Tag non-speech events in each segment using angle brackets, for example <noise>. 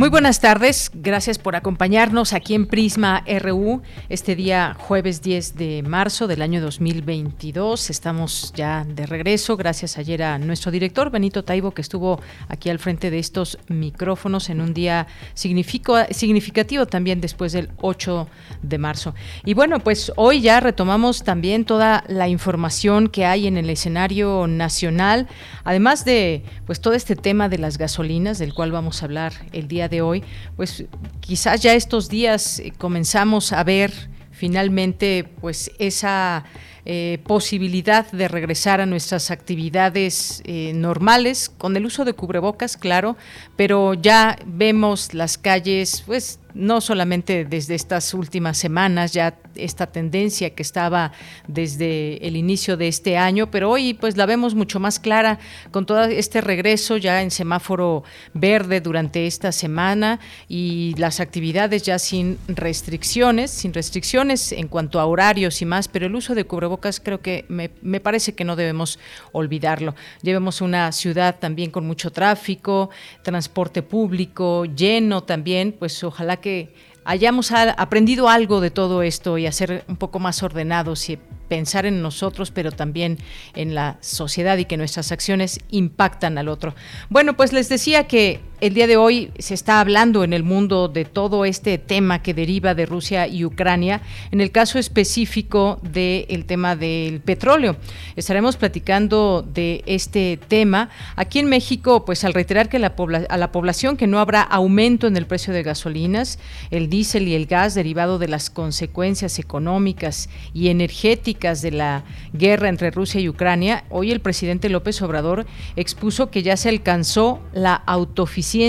Muy buenas tardes, gracias por acompañarnos aquí en Prisma RU este día jueves 10 de marzo del año 2022. Estamos ya de regreso, gracias ayer a nuestro director Benito Taibo que estuvo aquí al frente de estos micrófonos en un día significativo también después del 8 de marzo. Y bueno, pues hoy ya retomamos también toda la información que hay en el escenario nacional, además de pues todo este tema de las gasolinas del cual vamos a hablar el día de hoy, pues quizás ya estos días eh, comenzamos a ver finalmente pues esa eh, posibilidad de regresar a nuestras actividades eh, normales con el uso de cubrebocas, claro, pero ya vemos las calles pues no solamente desde estas últimas semanas, ya esta tendencia que estaba desde el inicio de este año, pero hoy pues la vemos mucho más clara con todo este regreso ya en semáforo verde durante esta semana y las actividades ya sin restricciones, sin restricciones en cuanto a horarios y más, pero el uso de cubrebocas creo que me, me parece que no debemos olvidarlo. Llevemos una ciudad también con mucho tráfico, transporte público lleno también, pues ojalá que hayamos aprendido algo de todo esto y a ser un poco más ordenados y pensar en nosotros, pero también en la sociedad y que nuestras acciones impactan al otro. Bueno, pues les decía que el día de hoy se está hablando en el mundo de todo este tema que deriva de Rusia y Ucrania, en el caso específico del tema del petróleo. Estaremos platicando de este tema. Aquí en México, pues al reiterar que la a la población que no habrá aumento en el precio de gasolinas, el diésel y el gas derivado de las consecuencias económicas y energéticas de la guerra entre Rusia y Ucrania, hoy el presidente López Obrador expuso que ya se alcanzó la autoficina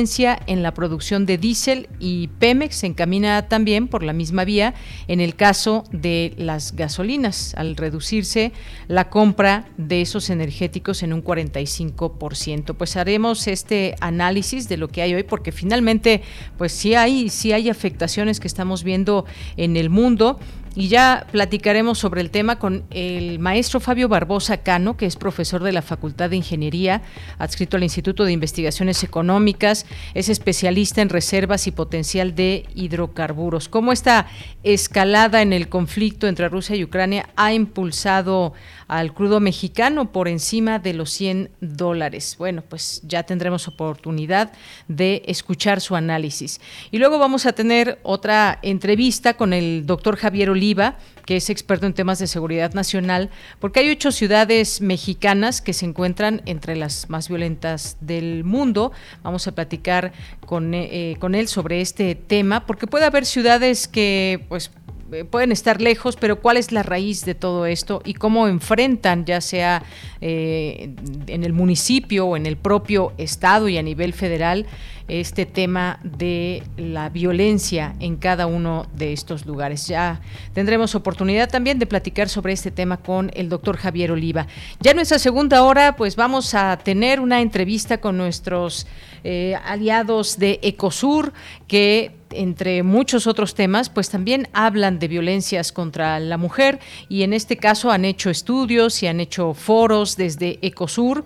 en la producción de diésel y Pemex se encamina también por la misma vía en el caso de las gasolinas, al reducirse la compra de esos energéticos en un 45%. Pues haremos este análisis de lo que hay hoy porque finalmente pues sí hay sí hay afectaciones que estamos viendo en el mundo y ya platicaremos sobre el tema con el maestro Fabio Barbosa Cano, que es profesor de la Facultad de Ingeniería, adscrito al Instituto de Investigaciones Económicas, es especialista en reservas y potencial de hidrocarburos. ¿Cómo esta escalada en el conflicto entre Rusia y Ucrania ha impulsado al crudo mexicano por encima de los 100 dólares. Bueno, pues ya tendremos oportunidad de escuchar su análisis. Y luego vamos a tener otra entrevista con el doctor Javier Oliva, que es experto en temas de seguridad nacional, porque hay ocho ciudades mexicanas que se encuentran entre las más violentas del mundo. Vamos a platicar con, eh, con él sobre este tema, porque puede haber ciudades que pues pueden estar lejos, pero ¿cuál es la raíz de todo esto y cómo enfrentan, ya sea eh, en el municipio o en el propio estado y a nivel federal, este tema de la violencia en cada uno de estos lugares. Ya tendremos oportunidad también de platicar sobre este tema con el doctor Javier Oliva. Ya en nuestra segunda hora, pues vamos a tener una entrevista con nuestros eh, aliados de Ecosur que entre muchos otros temas, pues también hablan de violencias contra la mujer y en este caso han hecho estudios y han hecho foros desde Ecosur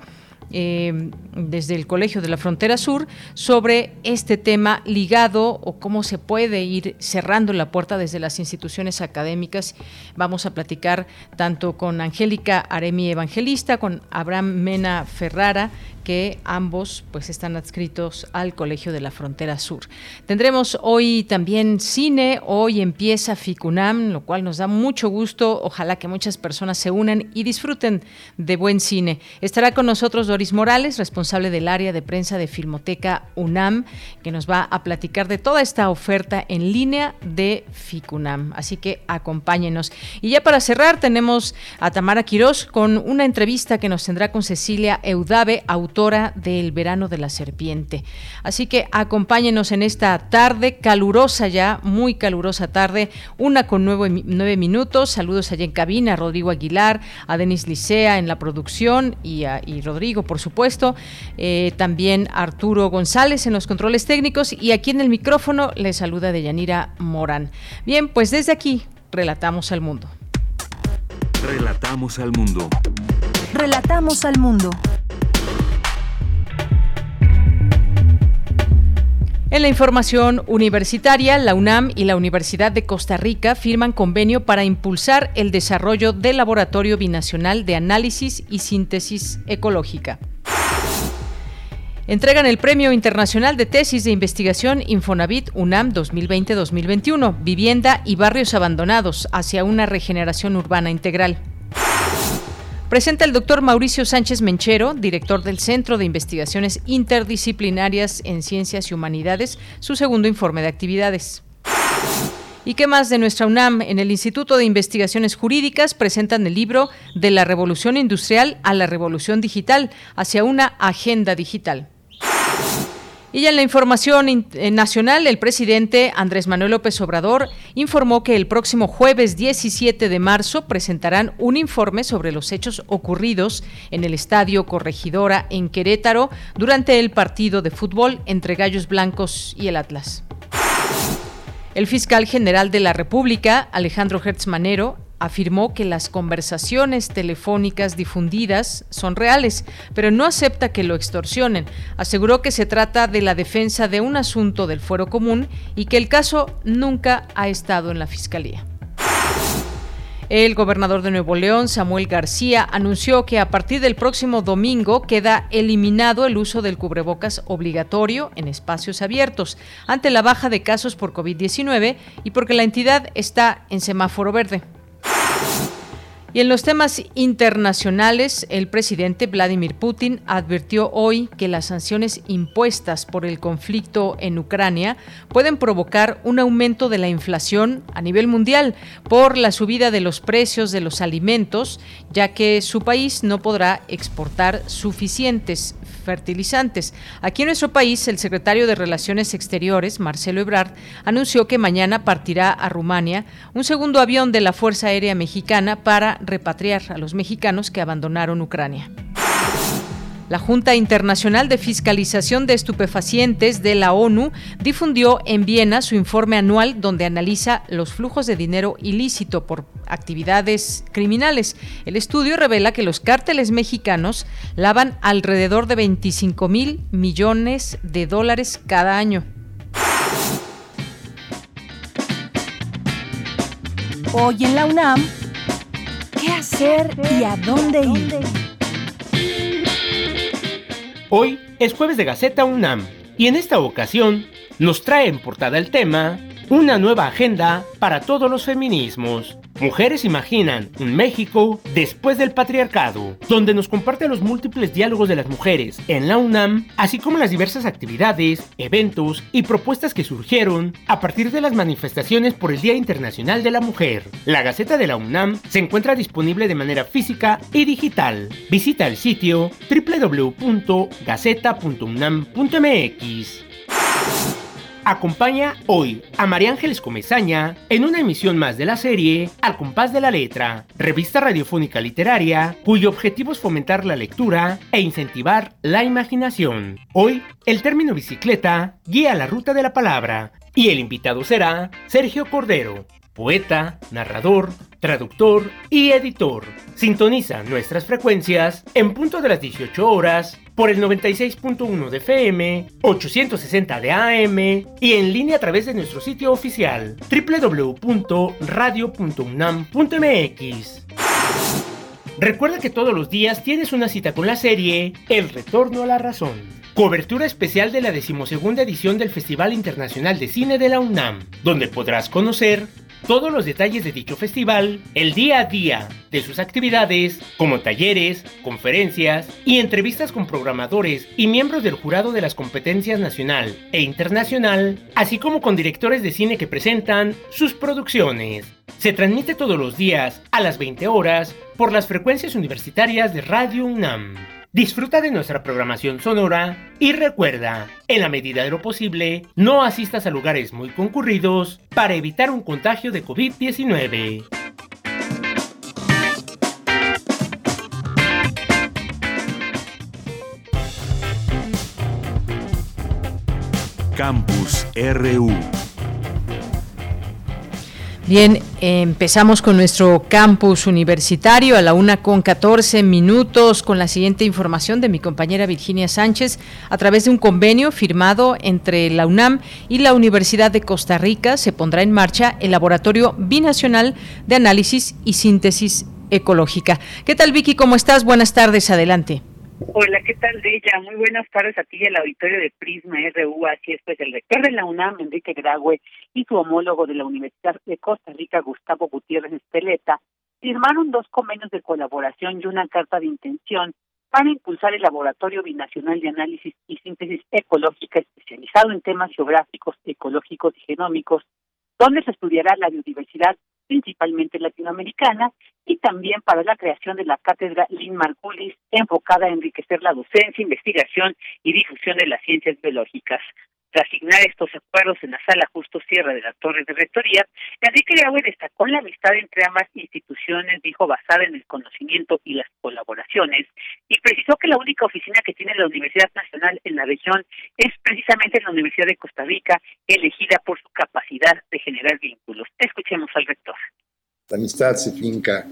eh, desde el Colegio de la Frontera Sur sobre este tema ligado o cómo se puede ir cerrando la puerta desde las instituciones académicas. Vamos a platicar tanto con Angélica Aremi Evangelista, con Abraham Mena Ferrara, que ambos pues están adscritos al Colegio de la Frontera Sur. Tendremos hoy también cine, hoy empieza FICUNAM, lo cual nos da mucho gusto, ojalá que muchas personas se unan y disfruten de buen cine. Estará con nosotros Doris Morales, responsable del área de prensa de Filmoteca UNAM, que nos va a platicar de toda esta oferta en línea de FICUNAM. Así que acompáñenos. Y ya para cerrar tenemos a Tamara Quirós con una entrevista que nos tendrá con Cecilia Eudave, autora de El verano de la serpiente. Así que acompáñenos en esta tarde calurosa ya, muy calurosa tarde, una con nueve, nueve minutos. Saludos allá en cabina a Rodrigo Aguilar, a Denis Licea en la producción y, a, Rodrigo, por supuesto. Eh, también Arturo González en los controles técnicos y aquí en el micrófono le saluda Deyanira Morán. Bien, pues desde aquí relatamos al mundo. Relatamos al mundo. Relatamos al mundo. En la información universitaria, la UNAM y la Universidad de Costa Rica firman convenio para impulsar el desarrollo del Laboratorio Binacional de Análisis y Síntesis Ecológica. Entregan el Premio Internacional de Tesis de Investigación Infonavit UNAM 2020-2021, Vivienda y Barrios Abandonados hacia una regeneración urbana integral. Presenta el doctor Mauricio Sánchez Menchero, director del Centro de Investigaciones Interdisciplinarias en Ciencias y Humanidades, su segundo informe de actividades. ¿Y qué más de nuestra UNAM? En el Instituto de Investigaciones Jurídicas presentan el libro De la Revolución Industrial a la Revolución Digital, hacia una agenda digital. Y ya en la información eh, nacional, el presidente Andrés Manuel López Obrador informó que el próximo jueves 17 de marzo presentarán un informe sobre los hechos ocurridos en el Estadio Corregidora en Querétaro durante el partido de fútbol entre Gallos Blancos y el Atlas. El fiscal general de la República, Alejandro Hertz Manero, afirmó que las conversaciones telefónicas difundidas son reales, pero no acepta que lo extorsionen. Aseguró que se trata de la defensa de un asunto del fuero común y que el caso nunca ha estado en la Fiscalía. El gobernador de Nuevo León, Samuel García, anunció que a partir del próximo domingo queda eliminado el uso del cubrebocas obligatorio en espacios abiertos ante la baja de casos por COVID-19 y porque la entidad está en semáforo verde. Y en los temas internacionales, el presidente Vladimir Putin advirtió hoy que las sanciones impuestas por el conflicto en Ucrania pueden provocar un aumento de la inflación a nivel mundial por la subida de los precios de los alimentos, ya que su país no podrá exportar suficientes fertilizantes. Aquí en nuestro país, el secretario de Relaciones Exteriores, Marcelo Ebrard, anunció que mañana partirá a Rumania un segundo avión de la Fuerza Aérea Mexicana para repatriar a los mexicanos que abandonaron Ucrania. La Junta Internacional de Fiscalización de Estupefacientes de la ONU difundió en Viena su informe anual donde analiza los flujos de dinero ilícito por actividades criminales. El estudio revela que los cárteles mexicanos lavan alrededor de 25 mil millones de dólares cada año. Hoy en la UNAM, ¿qué hacer y a dónde ir? Hoy es jueves de Gaceta UNAM y en esta ocasión nos trae en portada el tema Una nueva agenda para todos los feminismos. Mujeres imaginan un México después del patriarcado, donde nos comparte los múltiples diálogos de las mujeres en la UNAM, así como las diversas actividades, eventos y propuestas que surgieron a partir de las manifestaciones por el Día Internacional de la Mujer. La Gaceta de la UNAM se encuentra disponible de manera física y digital. Visita el sitio www.gaceta.unam.mx. Acompaña hoy a María Ángeles Comezaña en una emisión más de la serie Al compás de la letra, revista radiofónica literaria cuyo objetivo es fomentar la lectura e incentivar la imaginación. Hoy, el término bicicleta guía la ruta de la palabra y el invitado será Sergio Cordero, poeta, narrador, traductor y editor. Sintoniza nuestras frecuencias en punto de las 18 horas por el 96.1 de FM, 860 de AM y en línea a través de nuestro sitio oficial www.radio.unam.mx. Recuerda que todos los días tienes una cita con la serie El Retorno a la Razón. Cobertura especial de la decimosegunda edición del Festival Internacional de Cine de la UNAM, donde podrás conocer todos los detalles de dicho festival, el día a día de sus actividades, como talleres, conferencias y entrevistas con programadores y miembros del jurado de las competencias nacional e internacional, así como con directores de cine que presentan sus producciones. Se transmite todos los días a las 20 horas por las frecuencias universitarias de Radio UNAM. Disfruta de nuestra programación sonora y recuerda, en la medida de lo posible, no asistas a lugares muy concurridos para evitar un contagio de COVID-19. Campus RU Bien, empezamos con nuestro campus universitario a la una con 14 minutos con la siguiente información de mi compañera Virginia Sánchez a través de un convenio firmado entre la UNAM y la Universidad de Costa Rica se pondrá en marcha el Laboratorio Binacional de Análisis y Síntesis Ecológica. ¿Qué tal Vicky? ¿Cómo estás? Buenas tardes, adelante. Hola, ¿qué tal, Bella? Muy buenas tardes a ti y al auditorio de Prisma RU. Así es, pues el rector de la UNAM, Enrique Graue, y su homólogo de la Universidad de Costa Rica, Gustavo Gutiérrez Espeleta, firmaron dos convenios de colaboración y una carta de intención para impulsar el Laboratorio Binacional de Análisis y Síntesis Ecológica especializado en temas geográficos, ecológicos y genómicos, donde se estudiará la biodiversidad principalmente latinoamericana, y también para la creación de la cátedra Lynn Margulis, enfocada a enriquecer la docencia, investigación y difusión de las ciencias biológicas. Tras estos acuerdos en la sala justo cierre de la Torre de Rectoría, Enrique Graue destacó la amistad entre ambas instituciones, dijo, basada en el conocimiento y las colaboraciones, y precisó que la única oficina que tiene la Universidad Nacional en la región es precisamente la Universidad de Costa Rica, elegida por su capacidad de generar vínculos. Escuchemos al rector. La amistad se finca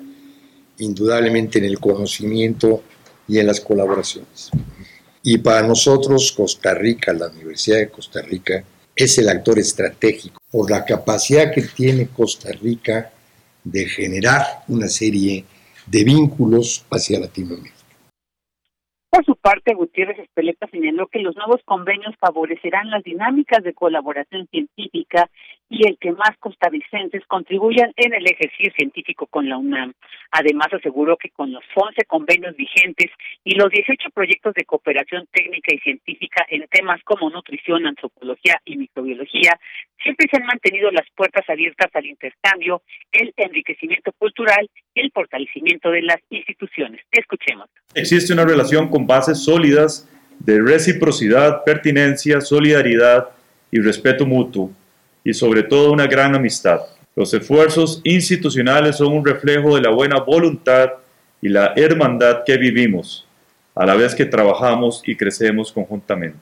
indudablemente en el conocimiento y en las colaboraciones. Y para nosotros Costa Rica, la Universidad de Costa Rica, es el actor estratégico por la capacidad que tiene Costa Rica de generar una serie de vínculos hacia Latinoamérica. Por su parte, Gutiérrez Espeleta señaló que los nuevos convenios favorecerán las dinámicas de colaboración científica y el que más costarricenses contribuyan en el ejercicio científico con la UNAM. Además, aseguró que con los 11 convenios vigentes y los 18 proyectos de cooperación técnica y científica en temas como nutrición, antropología y microbiología, siempre se han mantenido las puertas abiertas al intercambio, el enriquecimiento cultural y el fortalecimiento de las instituciones. Escuchemos. Existe una relación con bases sólidas de reciprocidad, pertinencia, solidaridad y respeto mutuo y sobre todo una gran amistad. Los esfuerzos institucionales son un reflejo de la buena voluntad y la hermandad que vivimos, a la vez que trabajamos y crecemos conjuntamente.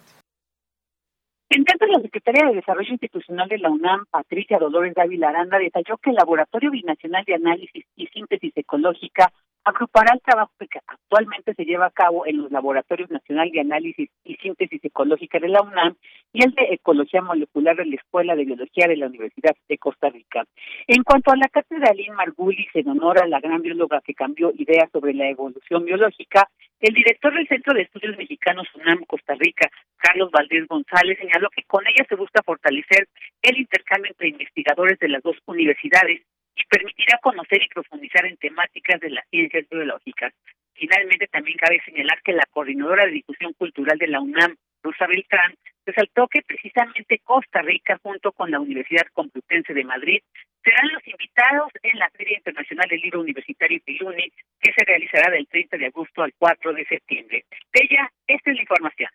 En tanto, la secretaria de Desarrollo Institucional de la UNAM, Patricia Dolores Dávila Aranda, detalló que el Laboratorio Binacional de Análisis y Síntesis Ecológica agrupará el trabajo que actualmente se lleva a cabo en los Laboratorios Nacional de Análisis y Síntesis Ecológica de la UNAM y el de Ecología Molecular de la Escuela de Biología de la Universidad de Costa Rica. En cuanto a la cátedra Lynn Margulis, en honor a la gran bióloga que cambió ideas sobre la evolución biológica, el director del Centro de Estudios Mexicanos UNAM Costa Rica, Carlos Valdés González, señaló que con ella se busca fortalecer el intercambio entre investigadores de las dos universidades y permitirá conocer y profundizar en temáticas de las ciencias biológicas. Finalmente, también cabe señalar que la coordinadora de difusión cultural de la UNAM, Rosa Beltrán, resaltó que precisamente Costa Rica, junto con la Universidad Complutense de Madrid, serán los invitados en la Feria Internacional del Libro Universitario Piluni, que se realizará del 30 de agosto al 4 de septiembre. Bella, esta es la información.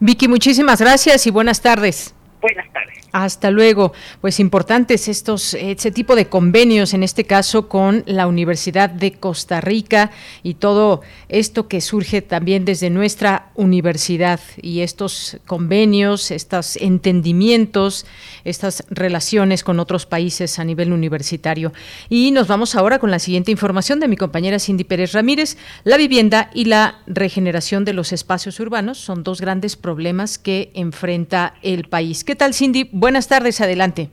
Vicky, muchísimas gracias y buenas tardes. Buenas tardes. Hasta luego. Pues importantes estos, este tipo de convenios, en este caso con la Universidad de Costa Rica y todo esto que surge también desde nuestra universidad y estos convenios, estos entendimientos, estas relaciones con otros países a nivel universitario. Y nos vamos ahora con la siguiente información de mi compañera Cindy Pérez Ramírez. La vivienda y la regeneración de los espacios urbanos son dos grandes problemas que enfrenta el país. ¿Qué tal, Cindy? Buenas tardes, adelante.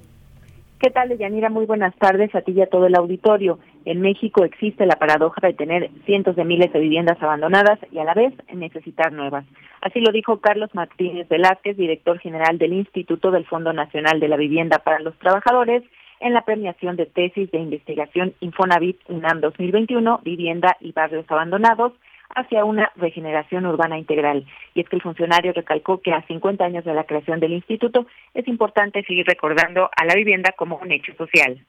¿Qué tal, Yanira? Muy buenas tardes a ti y a todo el auditorio. En México existe la paradoja de tener cientos de miles de viviendas abandonadas y a la vez necesitar nuevas. Así lo dijo Carlos Martínez Velázquez, director general del Instituto del Fondo Nacional de la Vivienda para los Trabajadores, en la premiación de tesis de investigación Infonavit UNAM 2021, Vivienda y Barrios Abandonados, hacia una regeneración urbana integral. Y es que el funcionario recalcó que a 50 años de la creación del instituto es importante seguir recordando a la vivienda como un hecho social.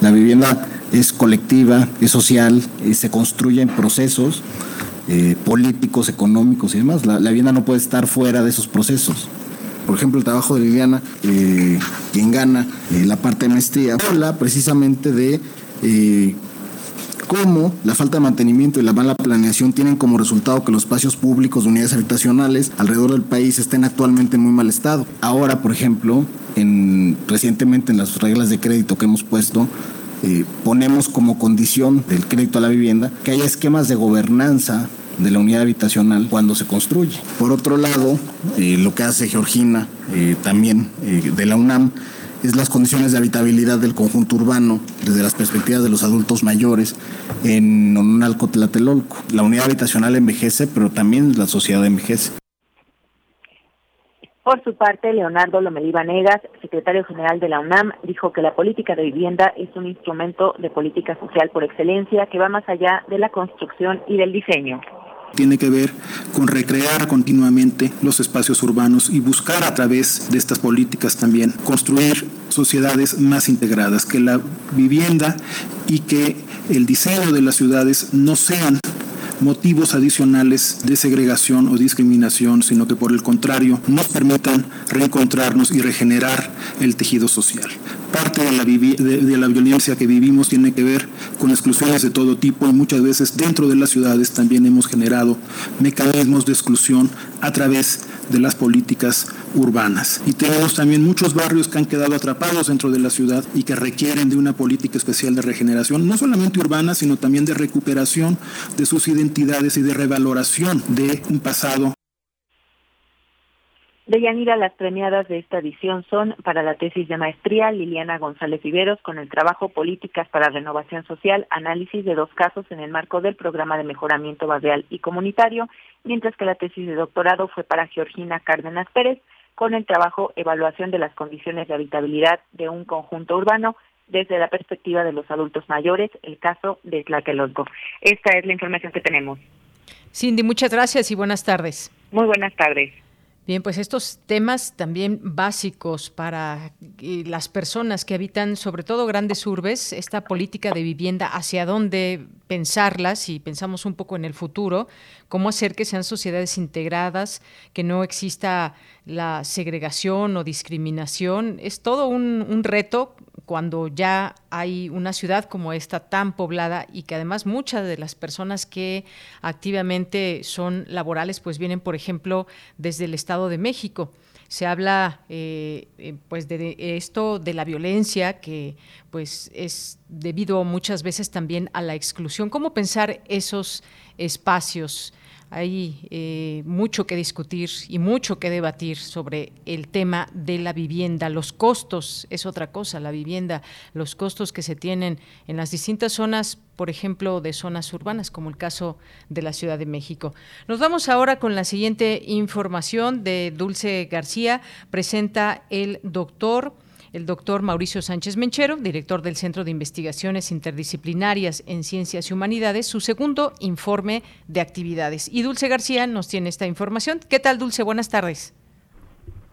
La vivienda es colectiva, es social, y se construye en procesos eh, políticos, económicos y demás. La, vivienda no puede estar fuera de esos procesos. Por ejemplo, el trabajo de Viviana, eh, quien gana eh, la parte de maestría, habla precisamente de cómo la falta de mantenimiento y la mala planeación tienen como resultado que los espacios públicos de unidades habitacionales alrededor del país estén actualmente en muy mal estado. Ahora, por ejemplo, en, recientemente en las reglas de crédito que hemos puesto, eh, ponemos como condición del crédito a la vivienda que haya esquemas de gobernanza de la unidad habitacional cuando se construye. Por otro lado, eh, lo que hace Georgina eh, también de la UNAM es las condiciones de habitabilidad del conjunto urbano desde las perspectivas de los adultos mayores en Onalco Tlatelolco. La unidad habitacional envejece, pero también la sociedad envejece. Por su parte, Leonardo Lomelí Vanegas, secretario general de la UNAM, dijo que la política de vivienda es un instrumento de política social por excelencia que va más allá de la construcción y del diseño tiene que ver con recrear continuamente los espacios urbanos y buscar a través de estas políticas también construir sociedades más integradas, que la vivienda y que el diseño de las ciudades no sean motivos adicionales de segregación o discriminación, sino que por el contrario nos permitan reencontrarnos y regenerar el tejido social. Parte de la, de, la violencia que vivimos tiene que ver con exclusiones de todo tipo y muchas veces dentro de las ciudades también hemos generado mecanismos de exclusión a través de las políticas urbanas. Y tenemos también muchos barrios que han quedado atrapados dentro de la ciudad y que requieren de una política especial de regeneración, no solamente urbana, sino también de recuperación de sus identidades y de revaloración de un pasado de Yanira, las premiadas de esta edición son para la tesis de maestría Liliana González Viveros con el trabajo Políticas para Renovación Social, análisis de dos casos en el marco del programa de mejoramiento barrial y comunitario, mientras que la tesis de doctorado fue para Georgina Cárdenas Pérez con el trabajo Evaluación de las condiciones de habitabilidad de un conjunto urbano desde la perspectiva de los adultos mayores, el caso de Tlatelolco. Esta es la información que tenemos. Cindy, muchas gracias y buenas tardes. Muy buenas tardes. Bien, pues estos temas también básicos para eh, las personas que habitan sobre todo grandes urbes, esta política de vivienda, hacia dónde pensarlas, si pensamos un poco en el futuro, cómo hacer que sean sociedades integradas, que no exista la segregación o discriminación, es todo un, reto cuando ya hay una ciudad como esta tan poblada y que además muchas de las personas que activamente son laborales pues vienen, por ejemplo, desde el Estado de México. Se habla eh, eh, pues de, esto de la violencia que pues es debido muchas veces también a la exclusión. Cómo pensar esos espacios hay eh, mucho que discutir y mucho que debatir sobre el tema de la vivienda. Los costos es otra cosa, la vivienda, los costos que se tienen en las distintas zonas, por ejemplo, de zonas urbanas, como el caso de la Ciudad de México. Nos vamos ahora con la siguiente información de Dulce García. Presenta el doctor el doctor Mauricio Sánchez Menchero, director del Centro de Investigaciones Interdisciplinarias en Ciencias y Humanidades, su segundo informe de actividades. Y Dulce García nos tiene esta información. ¿Qué tal, Dulce? Buenas tardes.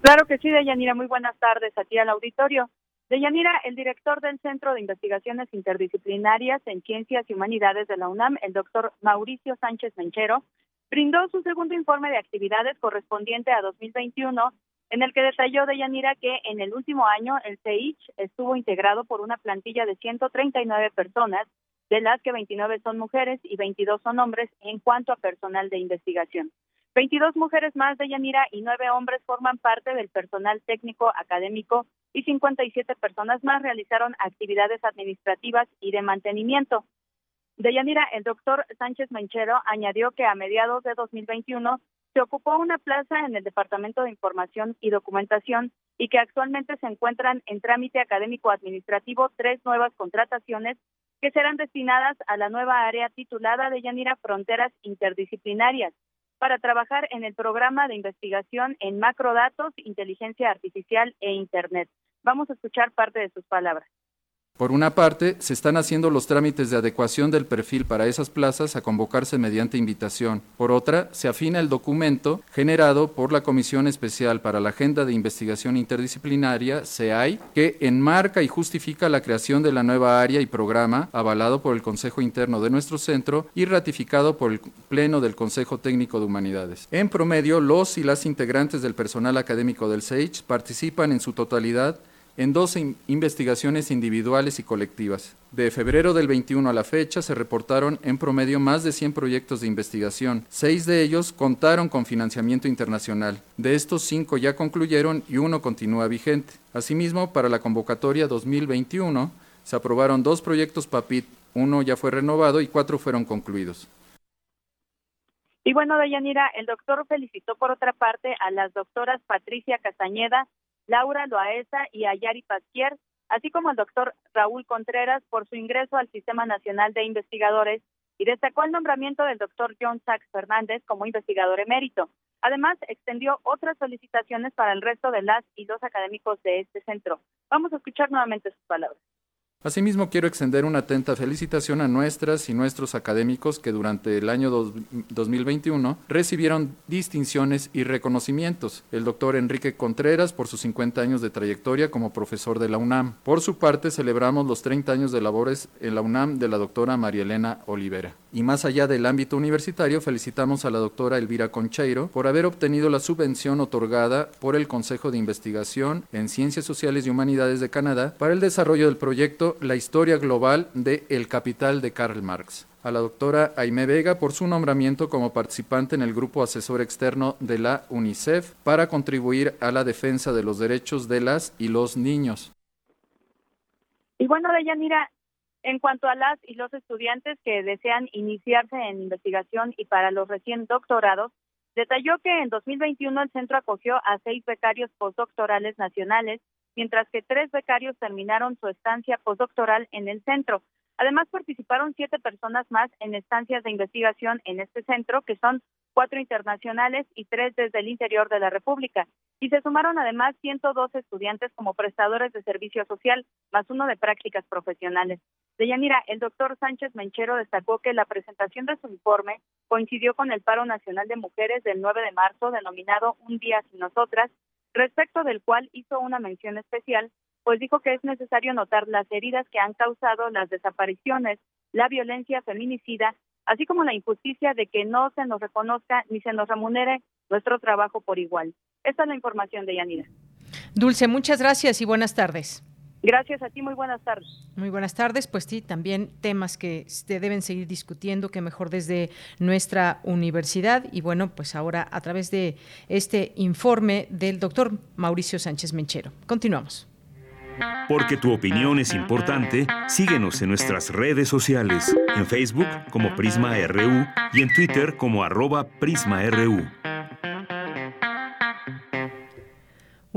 Claro que sí, Deyanira. Muy buenas tardes a ti al auditorio. Deyanira, el director del Centro de Investigaciones Interdisciplinarias en Ciencias y Humanidades de la UNAM, el doctor Mauricio Sánchez Menchero, brindó su segundo informe de actividades correspondiente a 2021 en el que detalló de Yanira que en el último año el CEICH estuvo integrado por una plantilla de 139 personas, de las que 29 son mujeres y 22 son hombres en cuanto a personal de investigación. 22 mujeres más de Yanira y 9 hombres forman parte del personal técnico académico y 57 personas más realizaron actividades administrativas y de mantenimiento. De Yanira, el doctor Sánchez Menchero añadió que a mediados de 2021 se ocupó una plaza en el Departamento de Información y Documentación y que actualmente se encuentran en trámite académico administrativo tres nuevas contrataciones que serán destinadas a la nueva área titulada de Yanira Fronteras Interdisciplinarias para trabajar en el programa de investigación en macrodatos, inteligencia artificial e Internet. Vamos a escuchar parte de sus palabras. Por una parte, se están haciendo los trámites de adecuación del perfil para esas plazas a convocarse mediante invitación. Por otra, se afina el documento generado por la Comisión Especial para la Agenda de Investigación Interdisciplinaria, CEAI, que enmarca y justifica la creación de la nueva área y programa avalado por el Consejo Interno de nuestro centro y ratificado por el Pleno del Consejo Técnico de Humanidades. En promedio, los y las integrantes del personal académico del SEICH participan en su totalidad en dos investigaciones individuales y colectivas. De febrero del 21 a la fecha se reportaron en promedio más de 100 proyectos de investigación. Seis de ellos contaron con financiamiento internacional. De estos, cinco ya concluyeron y uno continúa vigente. Asimismo, para la convocatoria 2021 se aprobaron dos proyectos PAPIT. Uno ya fue renovado y cuatro fueron concluidos. Y bueno, Deyanira, el doctor felicitó por otra parte a las doctoras Patricia Castañeda Laura Loaesa y Ayari Pasquier, así como al doctor Raúl Contreras por su ingreso al Sistema Nacional de Investigadores y destacó el nombramiento del doctor John Sachs Fernández como investigador emérito. Además, extendió otras solicitaciones para el resto de las y los académicos de este centro. Vamos a escuchar nuevamente sus palabras. Asimismo, quiero extender una atenta felicitación a nuestras y nuestros académicos que durante el año 2021 recibieron distinciones y reconocimientos. El doctor Enrique Contreras por sus 50 años de trayectoria como profesor de la UNAM. Por su parte, celebramos los 30 años de labores en la UNAM de la doctora María Elena Olivera. Y más allá del ámbito universitario, felicitamos a la doctora Elvira Concheiro por haber obtenido la subvención otorgada por el Consejo de Investigación en Ciencias Sociales y Humanidades de Canadá para el desarrollo del proyecto la historia global de El Capital de Karl Marx. A la doctora Aime Vega por su nombramiento como participante en el grupo asesor externo de la UNICEF para contribuir a la defensa de los derechos de las y los niños. Y bueno, Deyanira, en cuanto a las y los estudiantes que desean iniciarse en investigación y para los recién doctorados, detalló que en 2021 el centro acogió a seis becarios postdoctorales nacionales mientras que tres becarios terminaron su estancia postdoctoral en el centro. Además, participaron siete personas más en estancias de investigación en este centro, que son cuatro internacionales y tres desde el interior de la República. Y se sumaron además 102 estudiantes como prestadores de servicio social, más uno de prácticas profesionales. Deyanira, el doctor Sánchez Menchero destacó que la presentación de su informe coincidió con el paro nacional de mujeres del 9 de marzo, denominado Un día sin nosotras, respecto del cual hizo una mención especial, pues dijo que es necesario notar las heridas que han causado las desapariciones, la violencia feminicida, así como la injusticia de que no se nos reconozca ni se nos remunere nuestro trabajo por igual. Esta es la información de Yanira. Dulce, muchas gracias y buenas tardes. Gracias a ti, muy buenas tardes. Muy buenas tardes, pues sí, también temas que se deben seguir discutiendo, que mejor desde nuestra universidad y bueno, pues ahora a través de este informe del doctor Mauricio Sánchez Menchero. Continuamos. Porque tu opinión es importante, síguenos en nuestras redes sociales, en Facebook como Prisma RU y en Twitter como arroba PrismaRU.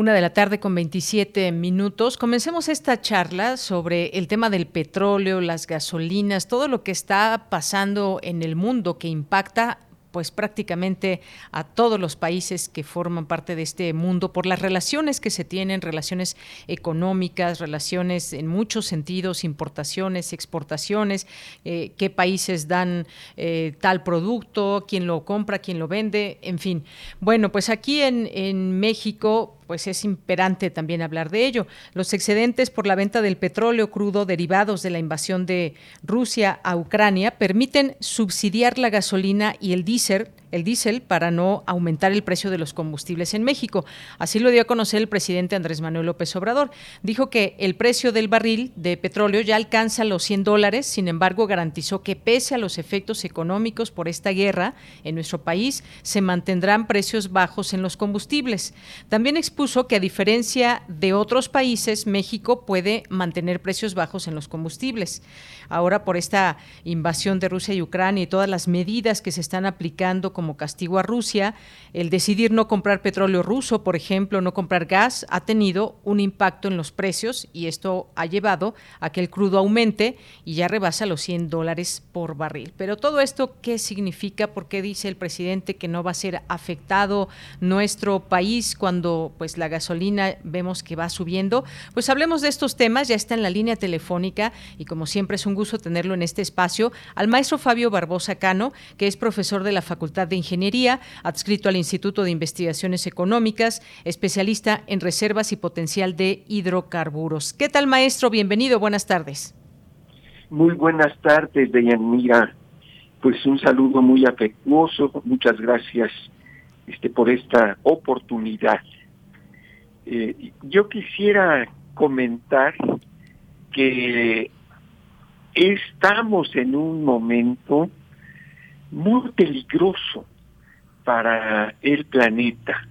Una de la tarde con 27 minutos. Comencemos esta charla sobre el tema del petróleo, las gasolinas, todo lo que está pasando en el mundo que impacta pues prácticamente a todos los países que forman parte de este mundo por las relaciones que se tienen, relaciones económicas, relaciones en muchos sentidos, importaciones, exportaciones, eh, qué países dan eh, tal producto, quién lo compra, quién lo vende, en fin. Bueno, pues aquí en, en México pues es imperante también hablar de ello. Los excedentes por la venta del petróleo crudo derivados de la invasión de Rusia a Ucrania permiten subsidiar la gasolina y el diésel el diésel para no aumentar el precio de los combustibles en México. Así lo dio a conocer el presidente Andrés Manuel López Obrador. Dijo que el precio del barril de petróleo ya alcanza los 100 dólares, sin embargo garantizó que pese a los efectos económicos por esta guerra en nuestro país, se mantendrán precios bajos en los combustibles. También expuso que a diferencia de otros países, México puede mantener precios bajos en los combustibles. Ahora por esta invasión de Rusia y Ucrania y todas las medidas que se están aplicando como castigo a Rusia. El decidir no comprar petróleo ruso, por ejemplo, no comprar gas, ha tenido un impacto en los precios y esto ha llevado a que el crudo aumente y ya rebasa los 100 dólares por barril. Pero todo esto, ¿qué significa? ¿Por qué dice el presidente que no va a ser afectado nuestro país cuando pues la gasolina vemos que va subiendo? Pues hablemos de estos temas, ya está en la línea telefónica y como siempre es un gusto tenerlo en este espacio al maestro Fabio Barbosa Cano, que es profesor de la Facultad de Ingeniería, adscrito al Instituto de Investigaciones Económicas, especialista en reservas y potencial de hidrocarburos. ¿Qué tal, maestro? Bienvenido, buenas tardes. Muy buenas tardes, Deyanira. Pues un saludo muy afectuoso, muchas gracias este, por esta oportunidad. Eh, yo quisiera comentar que estamos en un momento muy peligroso para el planeta.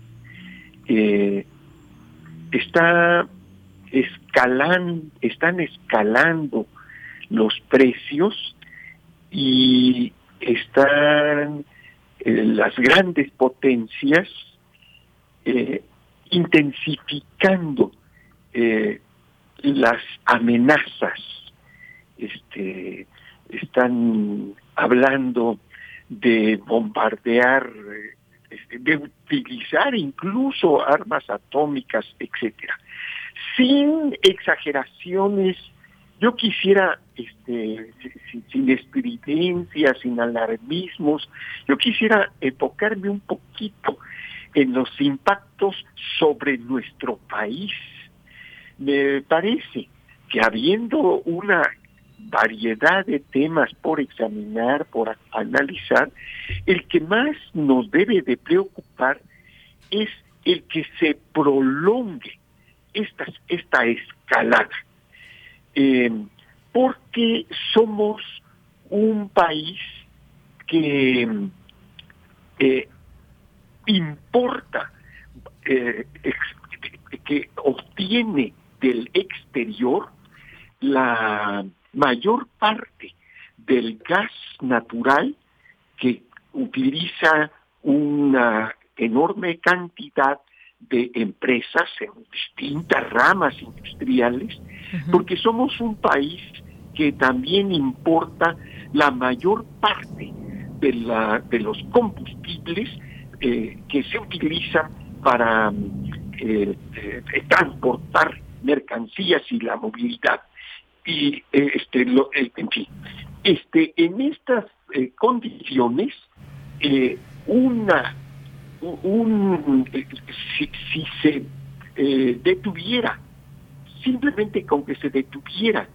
Eh, está escalando, están escalando los precios y están eh, las grandes potencias eh, intensificando las amenazas este, están hablando de bombardear, este, de utilizar incluso armas atómicas, etcétera. Sin exageraciones, yo quisiera, este, sin, sin sin alarmismos, yo quisiera enfocarme un poquito en los impactos sobre nuestro país. Me parece que habiendo una variedad de temas por examinar, por analizar, el que más nos debe de preocupar es el que se prolongue esta, esta escalada, eh, porque somos un país que eh, importa, eh, que obtiene del exterior la mayor parte del gas natural que utiliza una enorme cantidad de empresas en distintas ramas industriales, porque somos un país que también importa la mayor parte de, la, de los combustibles eh, que se utilizan para eh, eh, transportar mercancías y la movilidad y eh, este lo, eh, en fin. Este en estas eh, condiciones una un si, si se detuviera simplemente con que se detuviera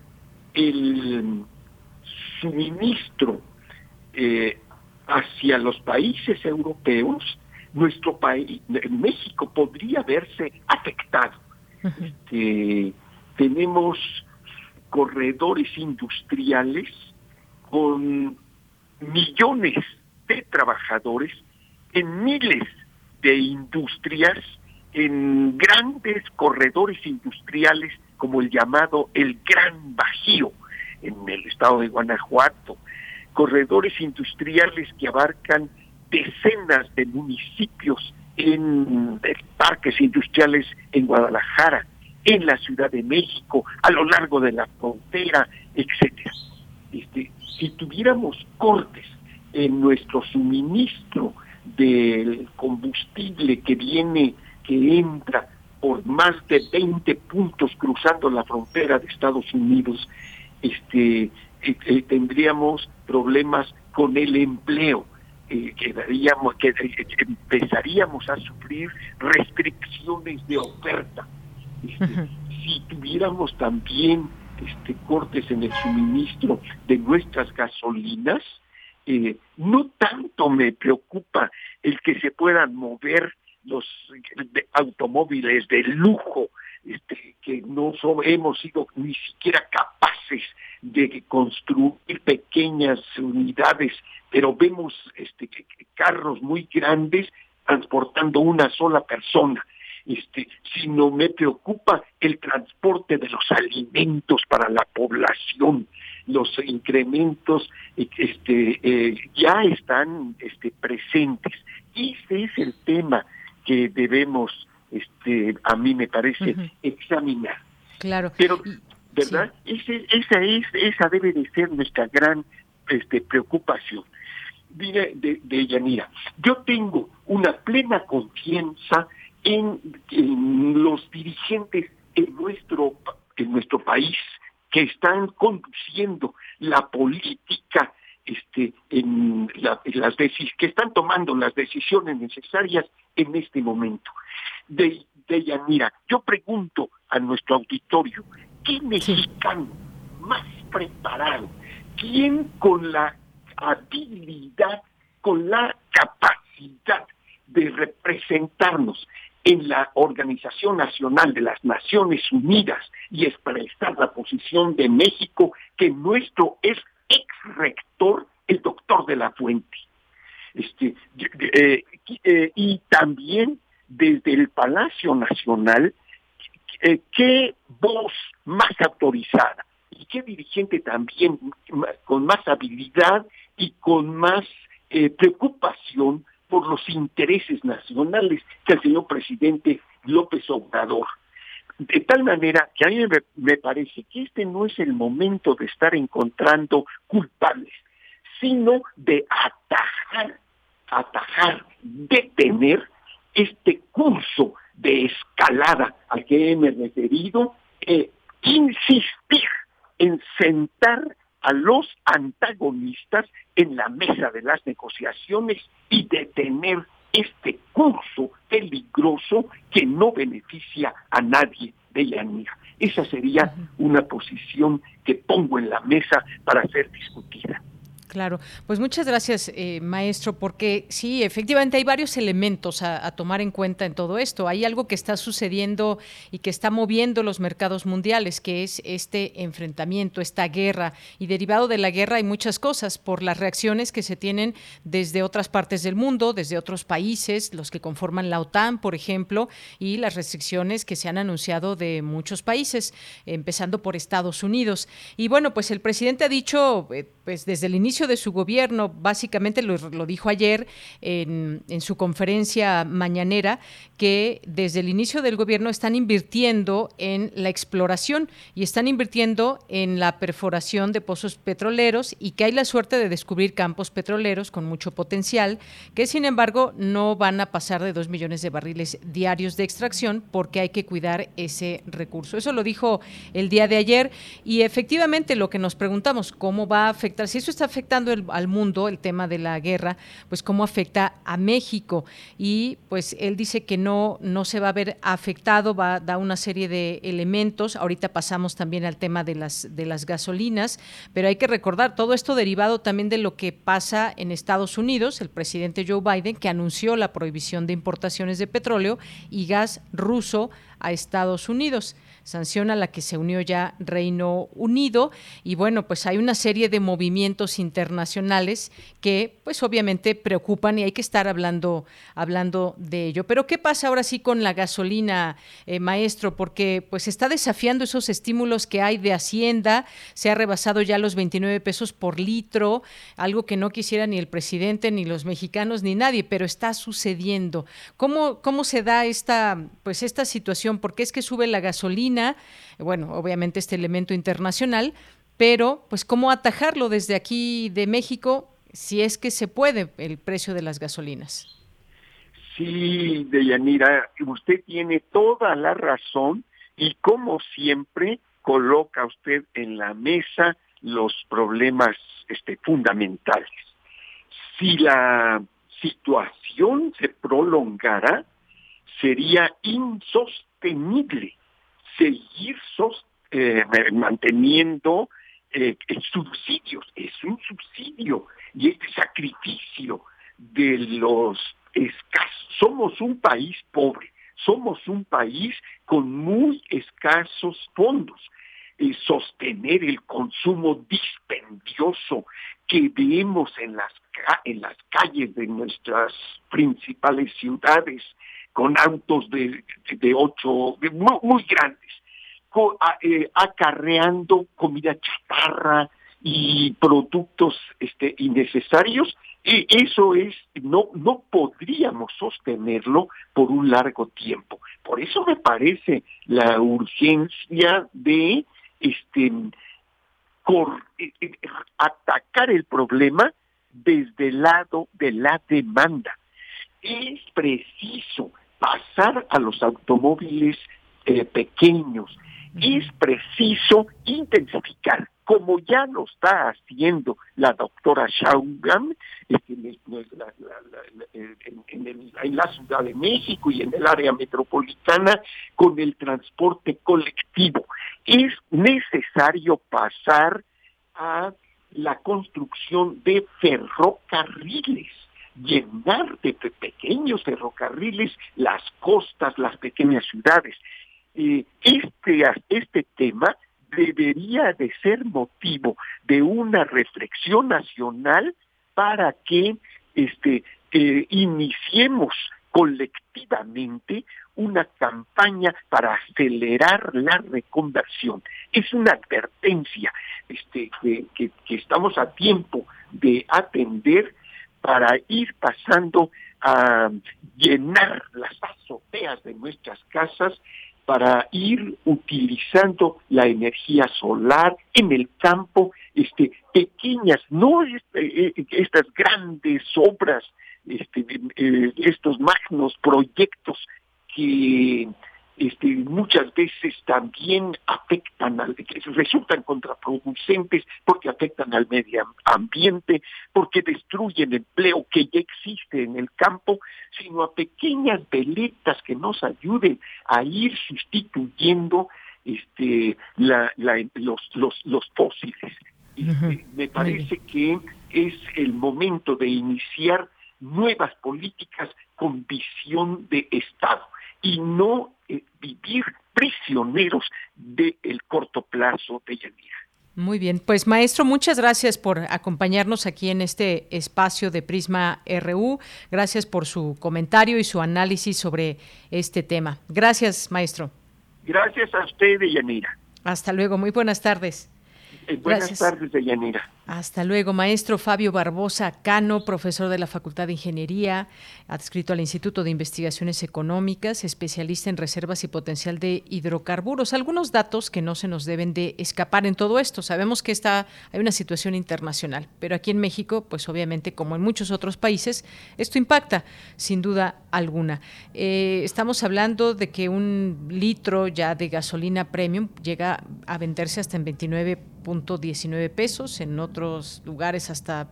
el suministro hacia los países europeos nuestro país México podría verse afectado. Este, tenemos corredores industriales con millones de trabajadores en miles de industrias, en grandes corredores industriales como el llamado el Gran Bajío en el estado de Guanajuato, corredores industriales que abarcan decenas de municipios en parques industriales en Guadalajara, en la Ciudad de México, a lo largo de la frontera, etcétera. Este, si tuviéramos cortes en nuestro suministro del combustible que viene, que entra por más de 20 puntos cruzando la frontera de Estados Unidos, este, eh, eh, tendríamos problemas con el empleo. Eh, quedaríamos, que, empezaríamos a sufrir restricciones de oferta este, si tuviéramos también este, cortes en el suministro de nuestras gasolinas, eh, no tanto me preocupa el que se puedan mover los automóviles de lujo, este, que no hemos sido ni siquiera capaces de construir pequeñas unidades, pero vemos carros muy grandes transportando una sola persona este, sino me preocupa el transporte de los alimentos para la población. los incrementos este, eh, ya están este, presentes. Ese es el tema que debemos, este, a mí me parece, examinar. Claro. Pero, ¿verdad? esa, es, esa debe de ser nuestra gran este, preocupación. Mire, de, de Yanira, yo tengo una plena confianza en, en los dirigentes en nuestro, en nuestro país que están conduciendo la política este, en, las que están tomando las decisiones necesarias en este momento. De, de Yanira, yo pregunto a nuestro auditorio, ¿qué mexicano más preparado? ¿Quién con la habilidad, con la capacidad de representarnos en la Organización Nacional de las Naciones Unidas y expresar la posición de México que nuestro es ex rector el doctor de la Fuente. Este, eh, eh, y también desde el Palacio Nacional, eh, qué voz más autorizada y qué dirigente también con más habilidad y con más preocupación por los intereses nacionales que el señor presidente López Obrador. De tal manera que a mí me, parece que este no es el momento de estar encontrando culpables, sino de atajar, atajar, detener este curso de escalada al que me referido, e insistir en sentar a los antagonistas en la mesa de las negociaciones y detener este curso peligroso que no beneficia a nadie de Yanira. Esa sería una posición que pongo en la mesa para ser discutida. Claro, pues muchas gracias, eh, maestro, porque sí, efectivamente hay varios elementos a, tomar en cuenta en todo esto. Hay algo que está sucediendo y que está moviendo los mercados mundiales, que es este enfrentamiento, esta guerra. Y derivado de la guerra hay muchas cosas por las reacciones que se tienen desde otras partes del mundo, desde otros países, los que conforman la OTAN, por ejemplo, y las restricciones que se han anunciado de muchos países, empezando por Estados Unidos. Y bueno, pues el presidente ha dicho, eh, pues desde el inicio de su gobierno, básicamente lo, dijo ayer en, su conferencia mañanera, que desde el inicio del gobierno están invirtiendo en la exploración y están invirtiendo en la perforación de pozos petroleros y que hay la suerte de descubrir campos petroleros con mucho potencial, que sin embargo no van a pasar de dos millones de barriles diarios de extracción porque hay que cuidar ese recurso. Eso lo dijo el día de ayer y efectivamente lo que nos preguntamos, ¿cómo va a afectar? Si eso está afectando al mundo, el tema de la guerra, pues cómo afecta a México. Y pues él dice que no, no se va a ver afectado, va a dar una serie de elementos. Ahorita pasamos también al tema de las, de las gasolinas, pero hay que recordar todo esto derivado también de lo que pasa en Estados Unidos, el presidente Joe Biden, que anunció la prohibición de importaciones de petróleo y gas ruso a Estados Unidos sanción a la que se unió ya Reino Unido y bueno, pues hay una serie de movimientos internacionales que pues obviamente preocupan y hay que estar hablando hablando de ello. Pero ¿qué pasa ahora sí con la gasolina, eh, maestro? Porque pues está desafiando esos estímulos que hay de Hacienda, se ha rebasado ya los 29 pesos por litro, algo que no quisiera ni el presidente ni los mexicanos ni nadie, pero está sucediendo. ¿Cómo cómo se da esta pues esta situación? ¿Por qué es que sube la gasolina? Bueno, obviamente este elemento internacional, pero pues cómo atajarlo desde aquí de México si es que se puede el precio de las gasolinas. Sí, Deyanira, usted tiene toda la razón y como siempre coloca usted en la mesa los problemas este, fundamentales. Si la situación se prolongara, sería insostenible seguir eh, manteniendo eh, subsidios. Es un subsidio y este sacrificio de los escasos. Somos un país pobre, somos un país con muy escasos fondos. y sostener el consumo dispendioso que vemos en las, en las calles de nuestras principales ciudades, con autos de, de ocho, muy, grandes, eh, acarreando comida chatarra y productos este, innecesarios, y eso es, no, no podríamos sostenerlo por un largo tiempo. Por eso me parece la urgencia de este, eh, eh, atacar el problema desde el lado de la demanda. Es preciso pasar a los automóviles eh, pequeños, es preciso intensificar, como ya lo está haciendo la doctora Shaugam en, en, la Ciudad de México y en el área metropolitana con el transporte colectivo. Es necesario pasar a la construcción de ferrocarriles llenar de pequeños ferrocarriles las costas, las pequeñas ciudades este, este tema debería de ser motivo de una reflexión nacional para que este, iniciemos colectivamente una campaña para acelerar la reconversión. Es una advertencia este, que, que estamos a tiempo de atender para ir pasando a llenar las azoteas de nuestras casas para ir utilizando la energía solar en el campo, este, pequeñas, no este, eh, estas grandes obras, este, eh, estos magnos proyectos que este, muchas veces también afectan, al, resultan contraproducentes porque afectan al medio ambiente, porque destruyen empleo que ya existe en el campo, sino a pequeñas veletas que nos ayuden a ir sustituyendo este, la, los, los, los fósiles. Me parece que es el momento de iniciar nuevas políticas con visión de Estado y no eh, vivir prisioneros del corto plazo de Yanira. Muy bien, pues maestro, muchas gracias por acompañarnos aquí en este espacio de Prisma RU. Gracias por su comentario y su análisis sobre este tema. Gracias, maestro. Gracias a usted, Yanira. Hasta luego, muy buenas tardes. Eh, buenas tardes, Deyanira. Hasta luego, maestro Fabio Barbosa Cano, profesor de la Facultad de Ingeniería, adscrito al Instituto de Investigaciones Económicas, especialista en reservas y potencial de hidrocarburos. Algunos datos que no se nos deben de escapar en todo esto. Sabemos que está, hay una situación internacional, pero aquí en México, pues obviamente, como en muchos otros países, esto impacta, sin duda alguna. Eh, estamos hablando de que un litro ya de gasolina premium llega a venderse hasta en 29 19 pesos, en otros lugares hasta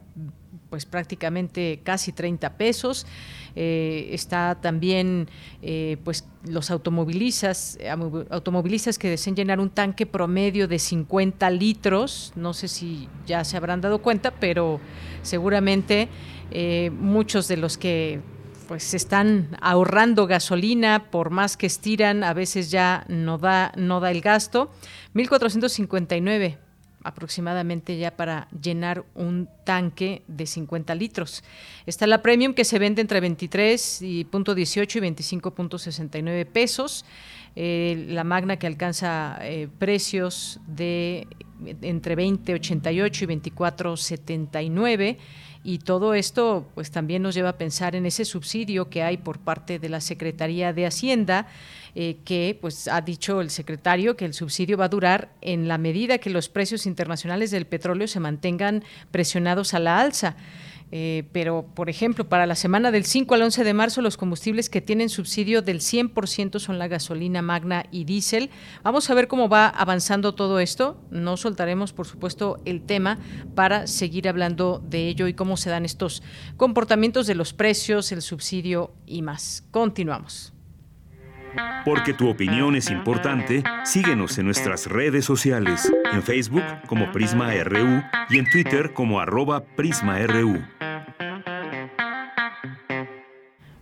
pues prácticamente casi 30 pesos. Eh, está también eh, pues los automovilistas, automovilistas que deseen llenar un tanque promedio de 50 litros. No sé si ya se habrán dado cuenta, pero seguramente eh, muchos de los que pues están ahorrando gasolina, por más que estiran, a veces ya no da, no da el gasto. 1459 aproximadamente ya para llenar un tanque de 50 litros. Está la Premium que se vende entre 23 y punto 18 y 25.69 pesos. Eh, la Magna que alcanza eh, precios de entre 20.88 y 24.79 y todo esto pues también nos lleva a pensar en ese subsidio que hay por parte de la Secretaría de Hacienda eh, que pues ha dicho el secretario que el subsidio va a durar en la medida que los precios internacionales del petróleo se mantengan presionados a la alza. Eh, pero, por ejemplo, para la semana del 5 al 11 de marzo, los combustibles que tienen subsidio del 100% son la gasolina magna y diésel. Vamos a ver cómo va avanzando todo esto. No soltaremos, por supuesto, el tema para seguir hablando de ello y cómo se dan estos comportamientos de los precios, el subsidio y más. Continuamos. Porque tu opinión es importante, síguenos en nuestras redes sociales, en Facebook como Prisma RU y en Twitter como arroba PrismaRU.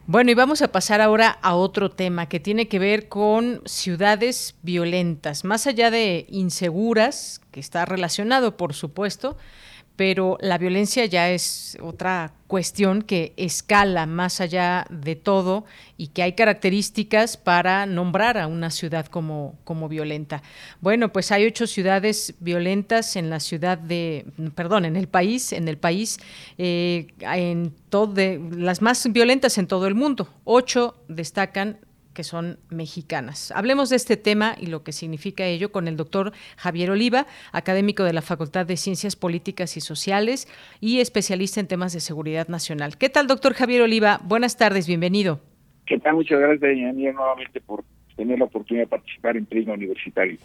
Bueno, y vamos a pasar ahora a otro tema que tiene que ver con ciudades violentas, más allá de inseguras, que está relacionado, por supuesto, pero la violencia ya es otra cuestión que escala más allá de todo y que hay características para nombrar a una ciudad como, como violenta. Bueno, pues hay ocho ciudades violentas en la ciudad de, perdón, en el país, en el país, eh, en todo las más violentas en todo el mundo. Ocho destacan que son mexicanas. Hablemos de este tema y lo que significa ello con el doctor Javier Oliva, académico de la Facultad de Ciencias Políticas y Sociales y especialista en temas de seguridad nacional. ¿Qué tal, doctor Javier Oliva? Buenas tardes, bienvenido. ¿Qué tal? Muchas gracias, Daniela, nuevamente por tener la oportunidad de participar en Prisma Universitario.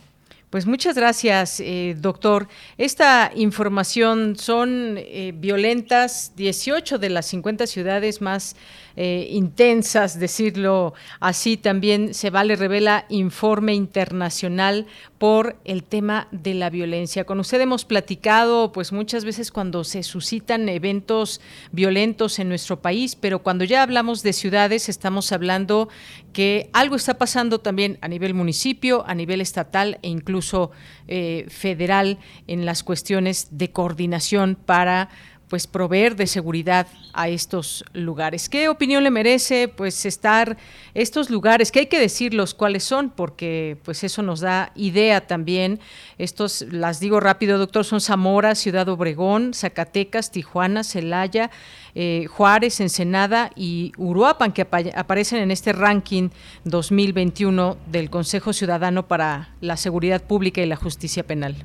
Pues muchas gracias, eh, doctor. Esta información son eh, violentas 18 de las 50 ciudades más eh, intensas, decirlo así. También se vale revela informe internacional por el tema de la violencia. Con usted hemos platicado, pues muchas veces cuando se suscitan eventos violentos en nuestro país, pero cuando ya hablamos de ciudades estamos hablando que algo está pasando también a nivel municipio, a nivel estatal e incluso eh, federal en las cuestiones de coordinación para pues proveer de seguridad a estos lugares. ¿Qué opinión le merece pues estar estos lugares? Que hay que decirlos cuáles son porque pues eso nos da idea también. Estos las digo rápido, doctor, son Zamora, Ciudad Obregón, Zacatecas, Tijuana, Celaya, eh, Juárez, Ensenada y Uruapan que aparecen en este ranking 2021 del Consejo Ciudadano para la Seguridad Pública y la Justicia Penal.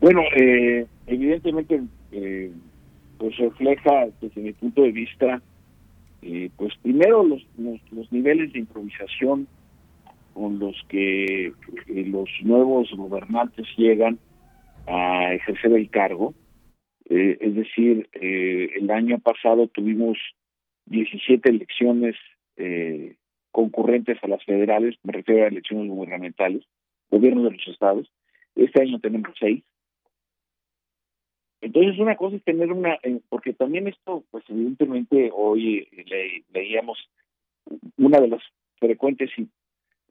Bueno, eh, evidentemente eh, pues refleja desde mi punto de vista eh, pues primero los, los, niveles de improvisación con los que eh, los nuevos gobernantes llegan a ejercer el cargo. Es decir el año pasado tuvimos 17 elecciones concurrentes a las federales me refiero a elecciones gubernamentales gobiernos de los estados. Este año tenemos seis entonces una cosa es tener una, eh, porque también esto, pues evidentemente hoy leíamos una de las frecuentes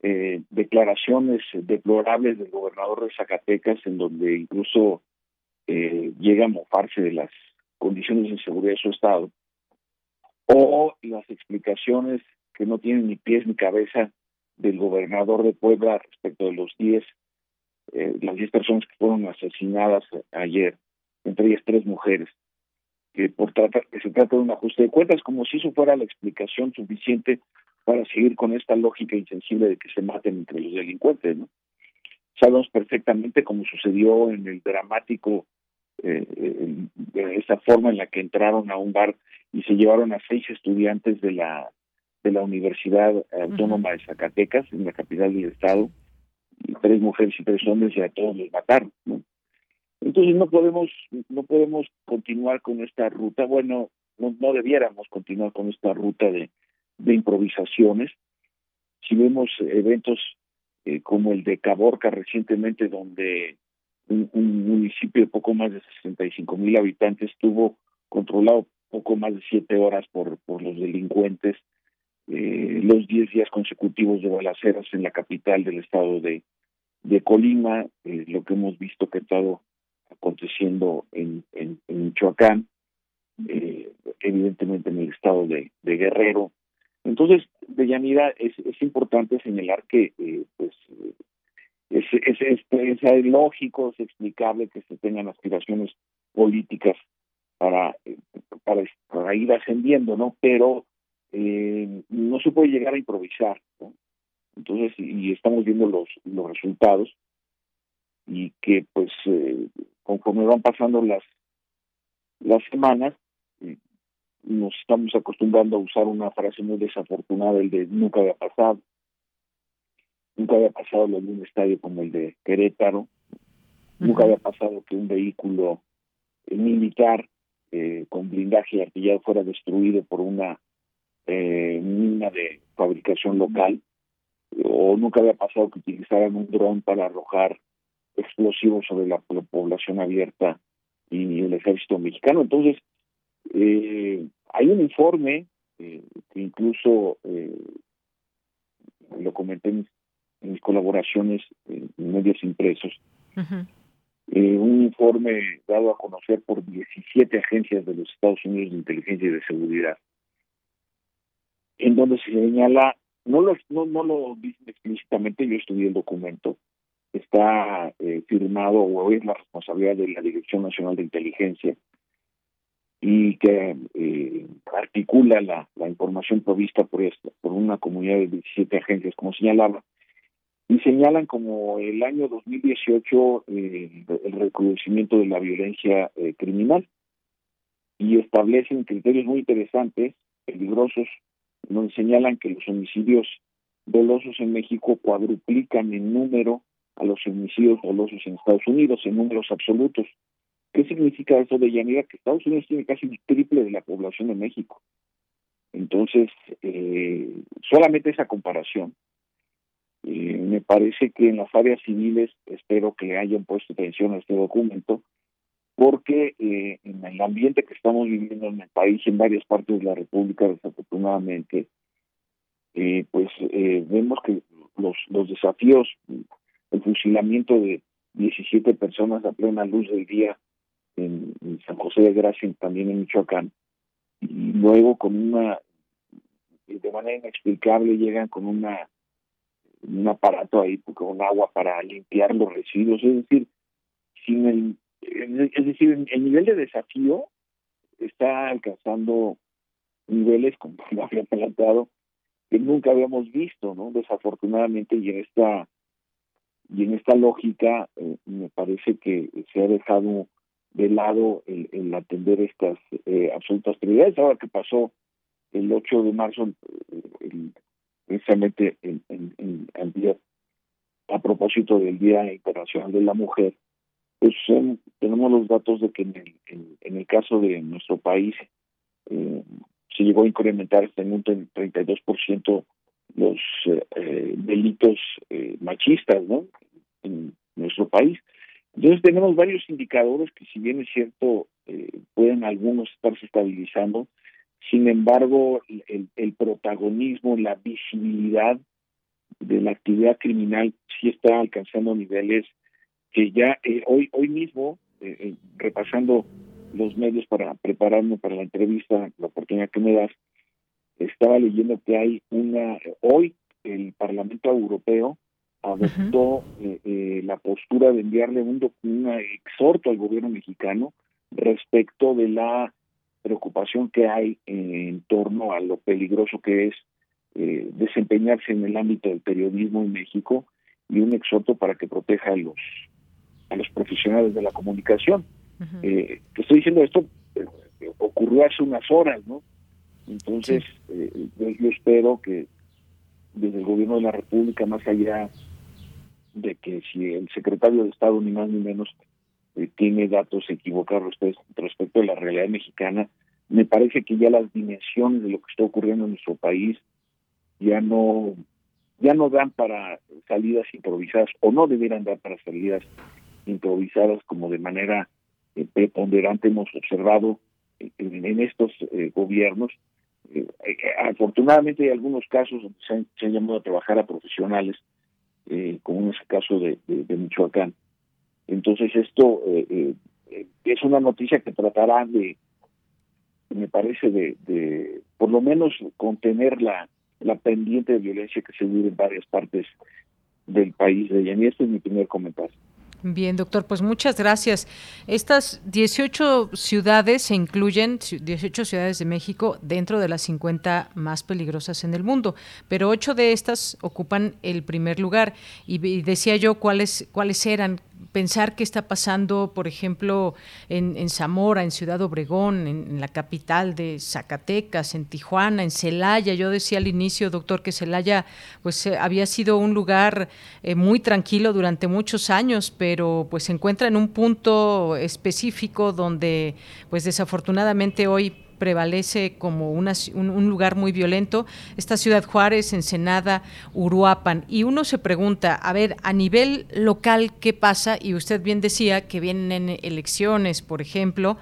eh, declaraciones deplorables del gobernador de Zacatecas, en donde incluso eh, llega a mofarse de las condiciones de seguridad de su estado, o las explicaciones que no tienen ni pies ni cabeza del gobernador de Puebla respecto de los 10, las 10 personas que fueron asesinadas ayer entre ellas tres mujeres, que por tratar, que se trata de un ajuste de cuentas, como si eso fuera la explicación suficiente para seguir con esta lógica insensible de que se maten entre los delincuentes, ¿no? Sabemos perfectamente cómo sucedió en el dramático, eh, de esa forma en la que entraron a un bar y se llevaron a seis estudiantes de la de la Universidad Autónoma de Zacatecas, en la capital del estado, y tres mujeres y tres hombres, y a todos los mataron, ¿no? Entonces no podemos no podemos continuar con esta ruta. Bueno, no, no debiéramos continuar con esta ruta de, de improvisaciones. Si vemos eventos eh, como el de Caborca recientemente, donde un, municipio de poco más de 65 mil habitantes estuvo controlado poco más de siete horas por, por los delincuentes, eh, los diez días consecutivos de balaceras en la capital del estado de, de Colima, eh, lo que hemos visto que ha estado aconteciendo en, en, Michoacán, eh, evidentemente en el estado de, Guerrero. Entonces, de Yanira, es, es importante señalar que eh, pues es, es, es, lógico, es explicable que se tengan aspiraciones políticas para, para, ir ascendiendo, ¿no? Pero eh, no se puede llegar a improvisar. Entonces, y estamos viendo los, los resultados y que pues eh, conforme van pasando las las semanas eh, nos estamos acostumbrando a usar una frase muy desafortunada el de nunca había pasado nunca había pasado en un estadio como el de Querétaro. Nunca había pasado que un vehículo militar eh, con blindaje artillado fuera destruido por una eh, mina de fabricación local. O nunca había pasado que utilizaran un dron para arrojar explosivos sobre la, población abierta y el ejército mexicano. Entonces, eh, hay un informe eh, que incluso eh, lo comenté en, mis colaboraciones en medios impresos, eh, un informe dado a conocer por 17 agencias de los Estados Unidos de inteligencia y de seguridad, en donde se señala, no lo, no, no lo dice explícitamente, yo estudié el documento, está eh, firmado o es la responsabilidad de la Dirección Nacional de Inteligencia y que eh, articula la, la, información provista por esta, por una comunidad de 17 agencias, como señalaba, y señalan como el año 2018 eh, el recrudecimiento de la violencia eh, criminal y establecen criterios muy interesantes, peligrosos, donde señalan que los homicidios dolosos en México cuadruplican en número a los homicidios dolosos en Estados Unidos en números absolutos. ¿Qué significa eso de Yanira? Que Estados Unidos tiene casi el triple de la población de México. Entonces, eh, solamente esa comparación. Eh, me parece que en las áreas civiles espero que hayan puesto atención a este documento, porque eh, en el ambiente que estamos viviendo en el país, en varias partes de la República, desafortunadamente, eh, pues vemos que los, los desafíos el fusilamiento de 17 personas a plena luz del día en, San José de Gracia, también en Michoacán, y luego con una, de manera inexplicable llegan con una un aparato ahí con agua para limpiar los residuos, es decir, sin el, es decir, el nivel de desafío está alcanzando niveles, como <laughs> lo había planteado, que nunca habíamos visto, ¿no? Desafortunadamente, y en esta y en esta lógica eh, me parece que se ha dejado de lado el, atender estas eh, absolutas prioridades. Ahora que pasó el 8 de marzo, eh, precisamente en, en, a propósito del Día Internacional de la Mujer, pues tenemos los datos de que en el, en, el caso de nuestro país se llegó a incrementar hasta en un 32% los eh, delitos eh, machistas ¿no? en nuestro país. Entonces tenemos varios indicadores que si bien es cierto eh, pueden algunos estarse estabilizando, sin embargo el, protagonismo, la visibilidad de la actividad criminal sí está alcanzando niveles que ya hoy hoy mismo repasando los medios para prepararme para la entrevista, la oportunidad que me das, estaba leyendo que hay una, hoy el Parlamento Europeo adoptó eh, eh, la postura de enviarle un, un exhorto al gobierno mexicano respecto de la preocupación que hay en torno a lo peligroso que es eh, desempeñarse en el ámbito del periodismo en México y un exhorto para que proteja a los a los profesionales de la comunicación. eh, te estoy diciendo esto ocurrió hace unas horas, ¿no? Entonces, eh, yo, espero que desde el gobierno de la República, más allá de que si el secretario de Estado, ni más ni menos, eh, tiene datos equivocados respecto, respecto a la realidad mexicana, me parece que ya las dimensiones de lo que está ocurriendo en nuestro país ya no ya no dan para salidas improvisadas o no debieran dar para salidas improvisadas como de manera eh, preponderante hemos observado en, estos eh, gobiernos eh, eh, afortunadamente hay algunos casos donde se han, llamado a trabajar a profesionales, eh, como en ese caso de, Michoacán. Entonces esto es una noticia que tratará de, me parece, de, por lo menos contener la, la pendiente de violencia que se vive en varias partes del país de este es mi primer comentario. Bien, doctor, pues muchas gracias. Estas 18 ciudades se incluyen, 18 ciudades de México, dentro de las 50 más peligrosas en el mundo, pero ocho de estas ocupan el primer lugar. Y, decía yo cuáles, cuáles eran, pensar qué está pasando, por ejemplo, en, Zamora, en Ciudad Obregón, en, la capital de Zacatecas, en Tijuana, en Celaya. Yo decía al inicio, doctor, que Celaya pues eh, había sido un lugar eh, muy tranquilo durante muchos años, pero pues se encuentra en un punto específico donde pues desafortunadamente hoy prevalece como una, un, lugar muy violento, esta ciudad Juárez, Ensenada, Uruapan. Y uno se pregunta, a ver, a nivel local, ¿qué pasa? Y usted bien decía que vienen elecciones, por ejemplo,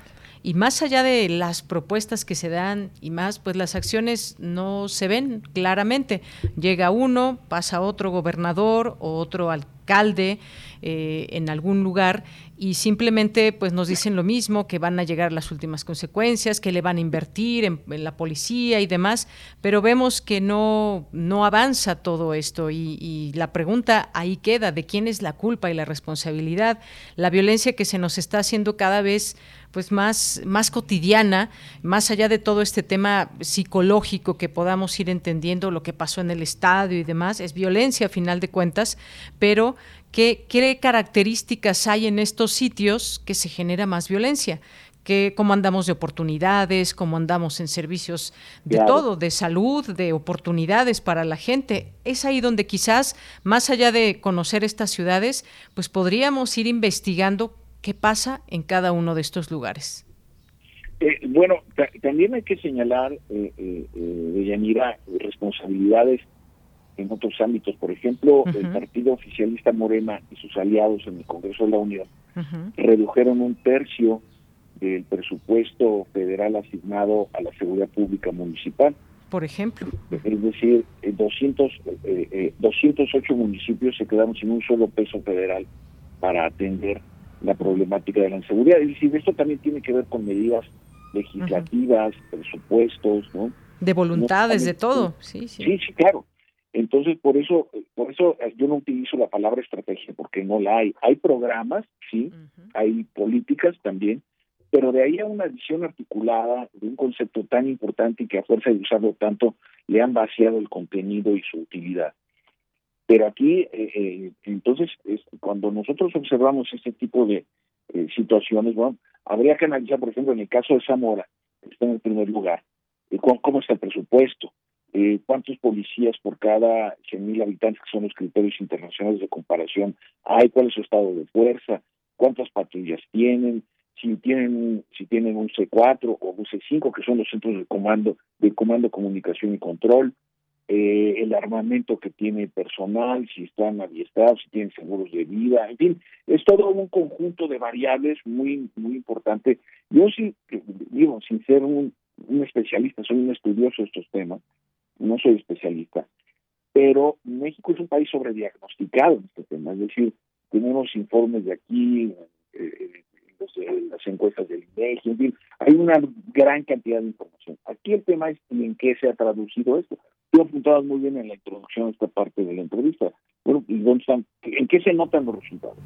y más allá de las propuestas que se dan y más, pues las acciones no se ven claramente. Llega uno, pasa otro gobernador o otro alcalde eh, en algún lugar y simplemente pues nos dicen lo mismo, que van a llegar las últimas consecuencias, que le van a invertir en, la policía y demás, pero vemos que no, no avanza todo esto y, y, la pregunta ahí queda, ¿de quién es la culpa y la responsabilidad? La violencia que se nos está haciendo cada vez pues más, más cotidiana, más allá de todo este tema psicológico que podamos ir entendiendo lo que pasó en el estadio y demás, es violencia a final de cuentas, pero ¿qué, qué características hay en estos sitios que se genera más violencia? que cómo andamos de oportunidades, cómo andamos en servicios de todo, de salud, de oportunidades para la gente. Es ahí donde quizás, más allá de conocer estas ciudades, pues podríamos ir investigando ¿Qué pasa en cada uno de estos lugares? Eh, bueno, también hay que señalar, eh, eh, eh responsabilidades en otros ámbitos. Por ejemplo, el partido oficialista Morena y sus aliados en el Congreso de la Unión redujeron un tercio del presupuesto federal asignado a la seguridad pública municipal. Por ejemplo. Es decir, 200, 208 municipios se quedaron sin un solo peso federal para atender la problemática de la inseguridad. Es decir, esto también tiene que ver con medidas legislativas, presupuestos, ¿no? De voluntades, de todo, sí, sí. Sí, sí, claro. Entonces, por eso, por eso eh, yo no utilizo la palabra estrategia, porque no la hay. Hay programas, sí, hay políticas también, pero de ahí a una visión articulada de un concepto tan importante y que a fuerza de usarlo tanto le han vaciado el contenido y su utilidad. Pero aquí, eh, eh, entonces, cuando nosotros observamos este tipo de eh, situaciones, bueno, habría que analizar, por ejemplo, en el caso de Zamora, que está en el primer lugar, cómo, está el presupuesto, cuántos policías por cada 100.000 habitantes, que son los criterios internacionales de comparación, hay, cuál es su estado de fuerza, cuántas patrullas tienen, si tienen si tienen un C4 o un C5, que son los centros de comando, de comando, comunicación y control, eh, el armamento que tiene personal, si están adiestrados, si tienen seguros de vida, en fin, es todo un conjunto de variables muy muy importante. Yo sí, digo, sin ser un, especialista, soy un estudioso de estos temas, no soy especialista, pero México es un país sobrediagnosticado en este tema, es decir, tenemos informes de aquí, eh, las encuestas del INEGI, en fin, hay una gran cantidad de información. Aquí el tema es en qué se ha traducido esto. Tú apuntabas muy bien en la introducción a esta parte de la entrevista. Bueno, ¿y dónde están? ¿En qué se notan los resultados?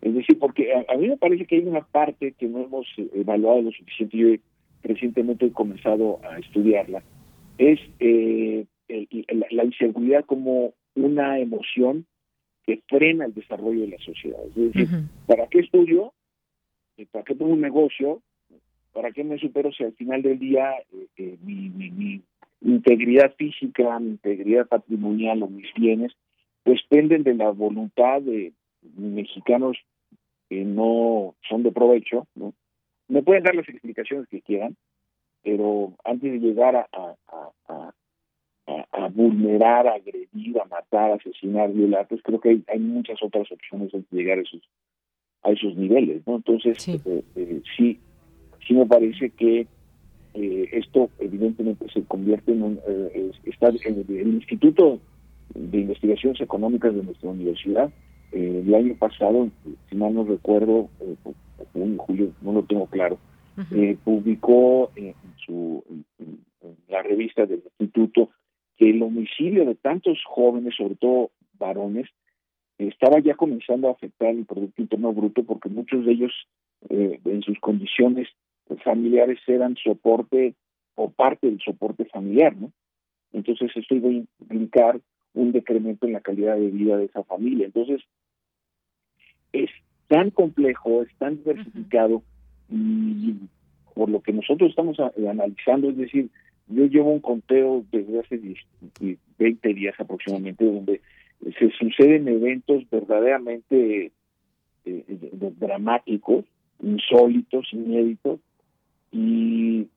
Es decir, porque a, mí me parece que hay una parte que no hemos evaluado lo suficiente. Yo recientemente he comenzado a estudiarla. Es eh, la, inseguridad como una emoción que frena el desarrollo de la sociedad. Es decir, ¿para qué estudio? ¿Para qué tengo un negocio? ¿Para qué me supero si al final del día eh, eh, mi, mi, integridad física, mi integridad patrimonial o mis bienes, pues penden de la voluntad de mexicanos que no son de provecho, ¿no? Me pueden dar las explicaciones que quieran, pero antes de llegar a, a, a, vulnerar, a agredir, a matar, a asesinar, violar, pues creo que hay, muchas otras opciones antes de llegar a esos, a esos niveles, ¿no? Entonces, sí, eh, eh, sí, sí me parece que eh, esto evidentemente se convierte en un eh, está en el, Instituto de Investigaciones Económicas de nuestra universidad eh, el año pasado si mal no recuerdo en julio no lo tengo claro publicó en su la revista del instituto que el homicidio de tantos jóvenes sobre todo varones estaba ya comenzando a afectar el producto interno bruto porque muchos de ellos en sus condiciones familiares eran soporte o parte del soporte familiar, ¿no? Entonces esto iba a implicar un decremento en la calidad de vida de esa familia. Entonces, es tan complejo, es tan diversificado y por lo que nosotros estamos analizando, es decir, yo llevo un conteo desde hace 20 días aproximadamente donde se suceden eventos verdaderamente eh, eh, dramáticos, insólitos, inéditos, y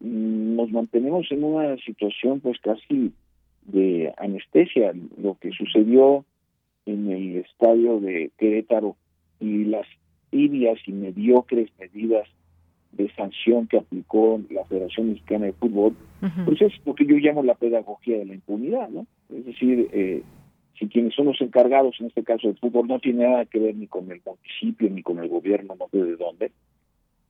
nos mantenemos en una situación pues casi de anestesia. Lo que sucedió en el estadio de Querétaro y las tibias y mediocres medidas de sanción que aplicó la Federación Mexicana de Fútbol, pues es lo que yo llamo la pedagogía de la impunidad, ¿no? Es decir, eh, si quienes son los encargados, en este caso del fútbol, no tiene nada que ver ni con el municipio, ni con el gobierno, no sé de dónde,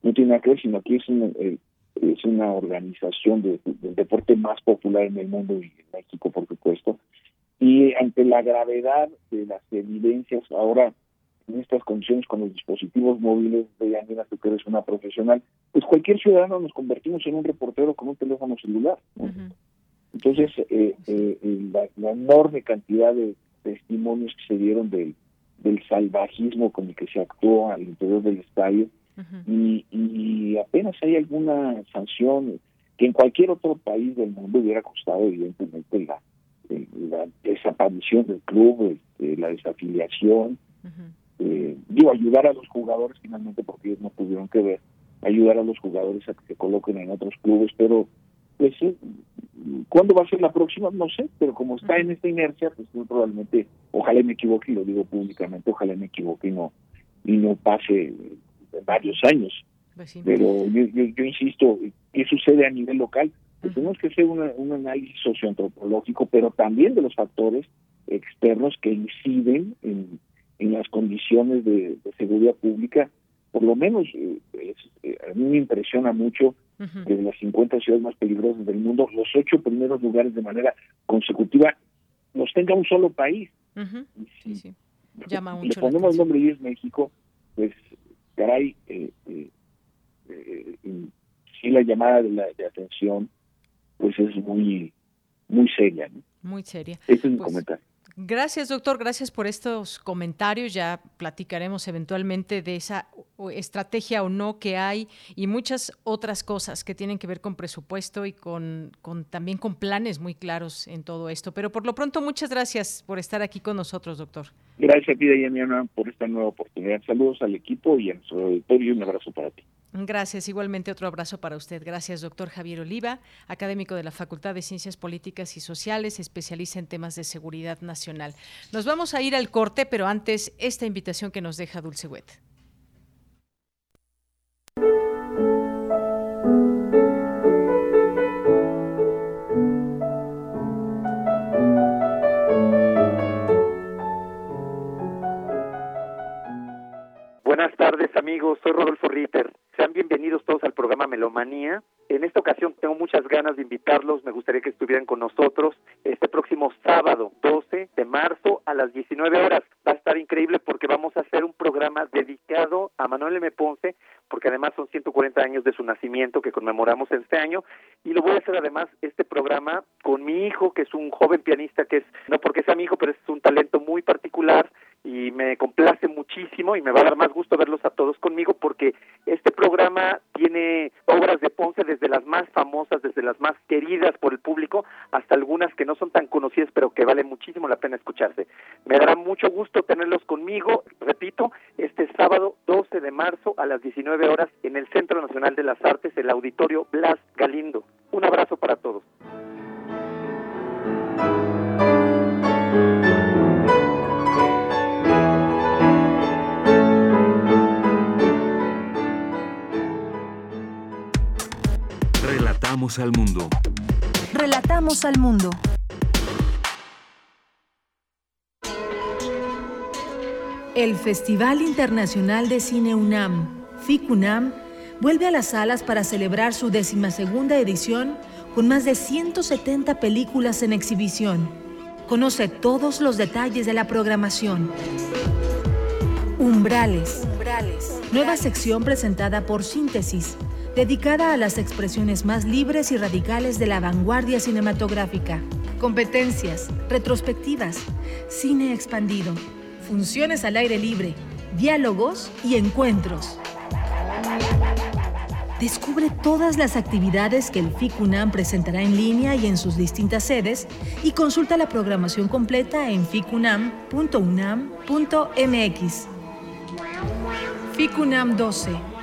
no tiene nada que ver, sino que es, eh, es una organización de, del deporte más popular en el mundo y en México, por supuesto, y ante la gravedad de las evidencias ahora en estas condiciones con los dispositivos móviles de Yanina, tú que eres una profesional, pues cualquier ciudadano nos convertimos en un reportero con un teléfono celular. Entonces, eh, eh, la, enorme cantidad de testimonios que se dieron del, del salvajismo con el que se actuó al interior del estadio, y, y apenas hay alguna sanción que en cualquier otro país del mundo hubiera costado evidentemente la, la desaparición del club, este, la desafiliación, eh, digo, ayudar a los jugadores finalmente porque ellos no tuvieron que ver, ayudar a los jugadores a que se coloquen en otros clubes, pero pues ¿cuándo va a ser la próxima? No sé, pero como está en esta inercia, pues muy probablemente, ojalá me equivoque y lo digo públicamente, ojalá me equivoque y no, y no pase varios años. Pues pero yo, yo, insisto, ¿qué sucede a nivel local? Pues tenemos que hacer un análisis socioantropológico, pero también de los factores externos que inciden en, en las condiciones de, seguridad pública, por lo menos eh, eh, a mí me impresiona mucho que de las 50 ciudades más peligrosas del mundo, los ocho primeros lugares de manera consecutiva los tenga un solo país. sí, sí. Llama mucho le ponemos el nombre y es México, pues caray, eh, eh, sí la llamada de, la, de atención pues es muy muy seria. Muy seria. Ese es mi pues, comentario. Gracias, doctor. Gracias por estos comentarios. Ya platicaremos eventualmente de esa estrategia o no que hay y muchas otras cosas que tienen que ver con presupuesto y con, con también con planes muy claros en todo esto. Pero por lo pronto, muchas gracias por estar aquí con nosotros, doctor. Gracias a ti, Dayana, por esta nueva oportunidad. Saludos al equipo y a nuestro auditorio y un abrazo para ti. Gracias, igualmente otro abrazo para usted. Gracias, doctor Javier Oliva, académico de la Facultad de Ciencias Políticas y Sociales, especialista en temas de seguridad nacional. Nos vamos a ir al corte, pero antes esta invitación que nos deja Dulce Wet. Buenas tardes amigos, soy Rodolfo Ritter. Sean bienvenidos todos al programa Melomanía. En esta ocasión tengo muchas ganas de invitarlos, me gustaría que estuvieran con nosotros este próximo sábado 12 de marzo a las 19 horas. Va a estar increíble porque vamos a hacer un programa dedicado a Manuel M. Ponce, porque además son 140 años de su nacimiento que conmemoramos este año y lo voy a hacer además este programa con mi hijo que es un joven pianista que es no porque sea mi hijo pero es un talento muy particular y me complace muchísimo y me va a dar más gusto verlos a todos conmigo porque este programa tiene obras de Ponce desde las más famosas, desde las más queridas por el público, hasta algunas que no son tan conocidas pero que vale muchísimo la pena escucharse. Me dará mucho gusto tenerlos conmigo, repito, este sábado 12 de marzo a las 19 horas en el Centro Nacional de las Artes, el Auditorio Blas Galindo. Un abrazo para todos. Relatamos al mundo. El Festival Internacional de Cine UNAM, FICUNAM, vuelve a las salas para celebrar su decimasegunda edición con más de 170 películas en exhibición. Conoce todos los detalles de la programación. Umbrales. Umbrales. Nueva sección presentada por Síntesis dedicada a las expresiones más libres y radicales de la vanguardia cinematográfica. Competencias, retrospectivas, cine expandido, funciones al aire libre, diálogos y encuentros. Descubre todas las actividades que el FICUNAM presentará en línea y en sus distintas sedes y consulta la programación completa en ficunam.unam.mx. FICUNAM 12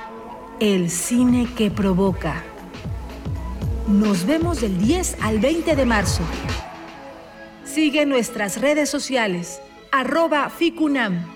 el cine que provoca. Nos vemos del 10 al 20 de marzo. Sigue nuestras redes sociales, arroba FICUNAM.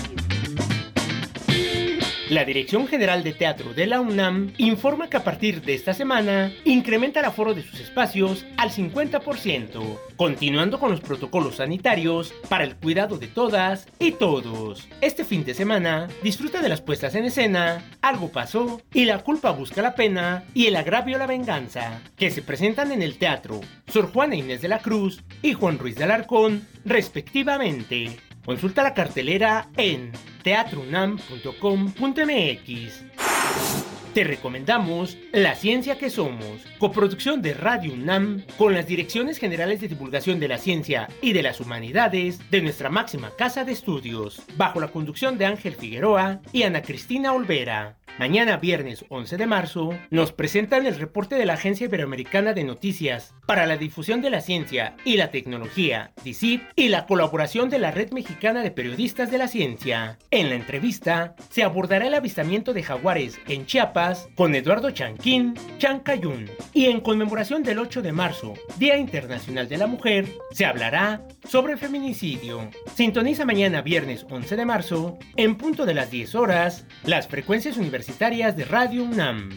La Dirección General de Teatro de la UNAM informa que a partir de esta semana incrementa el aforo de sus espacios al 50%, continuando con los protocolos sanitarios para el cuidado de todas y todos. Este fin de semana disfruta de las puestas en escena Algo pasó y La culpa busca la pena y El agravio la venganza, que se presentan en el teatro Sor Juana Inés de la Cruz y Juan Ruiz de Alarcón, respectivamente. Consulta la cartelera en teatrounam.com.mx. Te recomendamos La Ciencia que Somos, coproducción de Radio UNAM con las Direcciones Generales de Divulgación de la Ciencia y de las Humanidades de nuestra máxima casa de estudios, bajo la conducción de Ángel Figueroa y Ana Cristina Olvera. Mañana viernes 11 de marzo nos presentan el reporte de la Agencia Iberoamericana de Noticias para la Difusión de la Ciencia y la Tecnología, DICIT, y la colaboración de la Red Mexicana de Periodistas de la Ciencia. En la entrevista se abordará el avistamiento de jaguares en Chiapas con Eduardo Chanquín Chancayún. Y en conmemoración del 8 de marzo, Día Internacional de la Mujer, se hablará sobre feminicidio. Sintoniza mañana viernes 11 de marzo, en punto de las 10 horas, las frecuencias universitarias de Radio UNAM.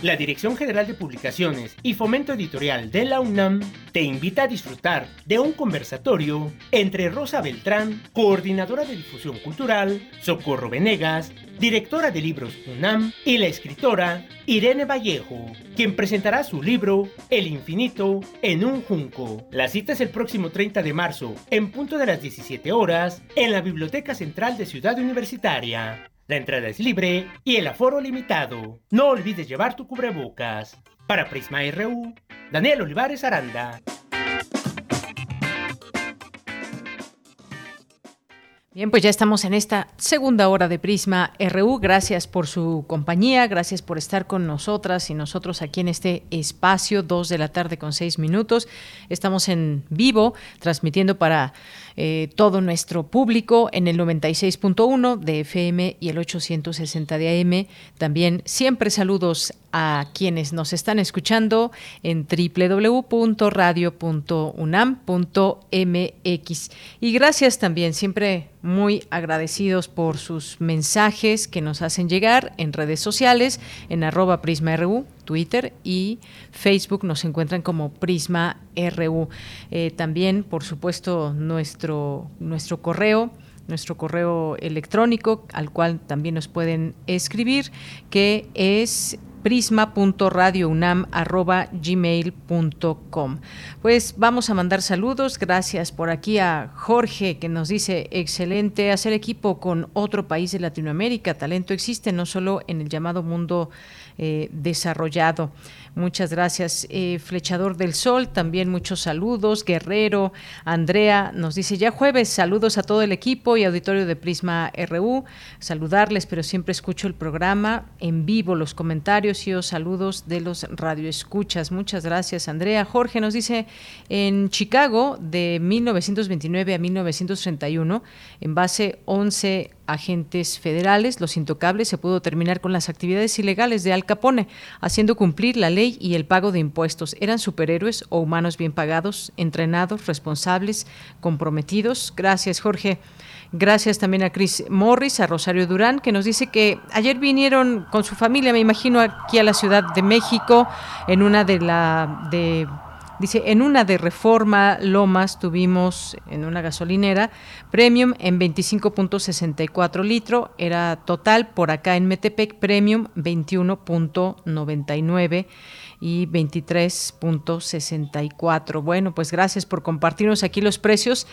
La Dirección General de Publicaciones y Fomento Editorial de la UNAM te invita a disfrutar de un conversatorio entre Rosa Beltrán, coordinadora de difusión cultural, Socorro Venegas, directora de libros UNAM, y la escritora Irene Vallejo, quien presentará su libro El infinito en un junco. La cita es el próximo 30 de marzo, en punto de las 17 horas, en la Biblioteca Central de Ciudad Universitaria. La entrada es libre y el aforo limitado. No olvides llevar tu cubrebocas. Para Prisma RU, Daniel Olivares Aranda. Bien, pues ya estamos en esta segunda hora de Prisma RU. Gracias por su compañía, gracias por estar con nosotras y nosotros aquí en este espacio, dos de la tarde con seis minutos. Estamos en vivo, transmitiendo para eh, todo nuestro público en el 96.1 de FM y el 860 de AM. También siempre saludos a quienes nos están escuchando en www.radio.unam.mx. Y gracias también, siempre muy agradecidos por sus mensajes que nos hacen llegar en redes sociales, en arroba PrismaRU, Twitter y Facebook nos encuentran como Prisma RU. Eh, también, por supuesto, nuestro, nuestro correo nuestro correo electrónico al cual también nos pueden escribir, que es prisma.radiounam@gmail.com. Pues vamos a mandar saludos. Gracias por aquí a Jorge que nos dice excelente hacer equipo con otro país de Latinoamérica. Talento existe no solo en el llamado mundo eh, desarrollado. Muchas gracias. Eh, Flechador del Sol, también muchos saludos. Guerrero, Andrea nos dice ya jueves, saludos a todo el equipo y auditorio de Prisma RU. Saludarles, pero siempre escucho el programa en vivo, los comentarios y los saludos de los radioescuchas. Muchas gracias, Andrea. Jorge nos dice en Chicago de 1929 a 1931, en base 11 agentes federales, los intocables, se pudo terminar con las actividades ilegales de Al Capone, haciendo cumplir la ley y el pago de impuestos. Eran superhéroes o humanos bien pagados, entrenados, responsables, comprometidos. Gracias, Jorge. Gracias también a Chris Morris, a Rosario Durán, que nos dice que ayer vinieron con su familia, me imagino, aquí a la Ciudad de México, en una de la de Dice, en una de Reforma Lomas tuvimos en una gasolinera premium en 25.64 litros, era total por acá en Metepec premium 21.99 y 23.64. Bueno, pues gracias por compartirnos aquí los precios.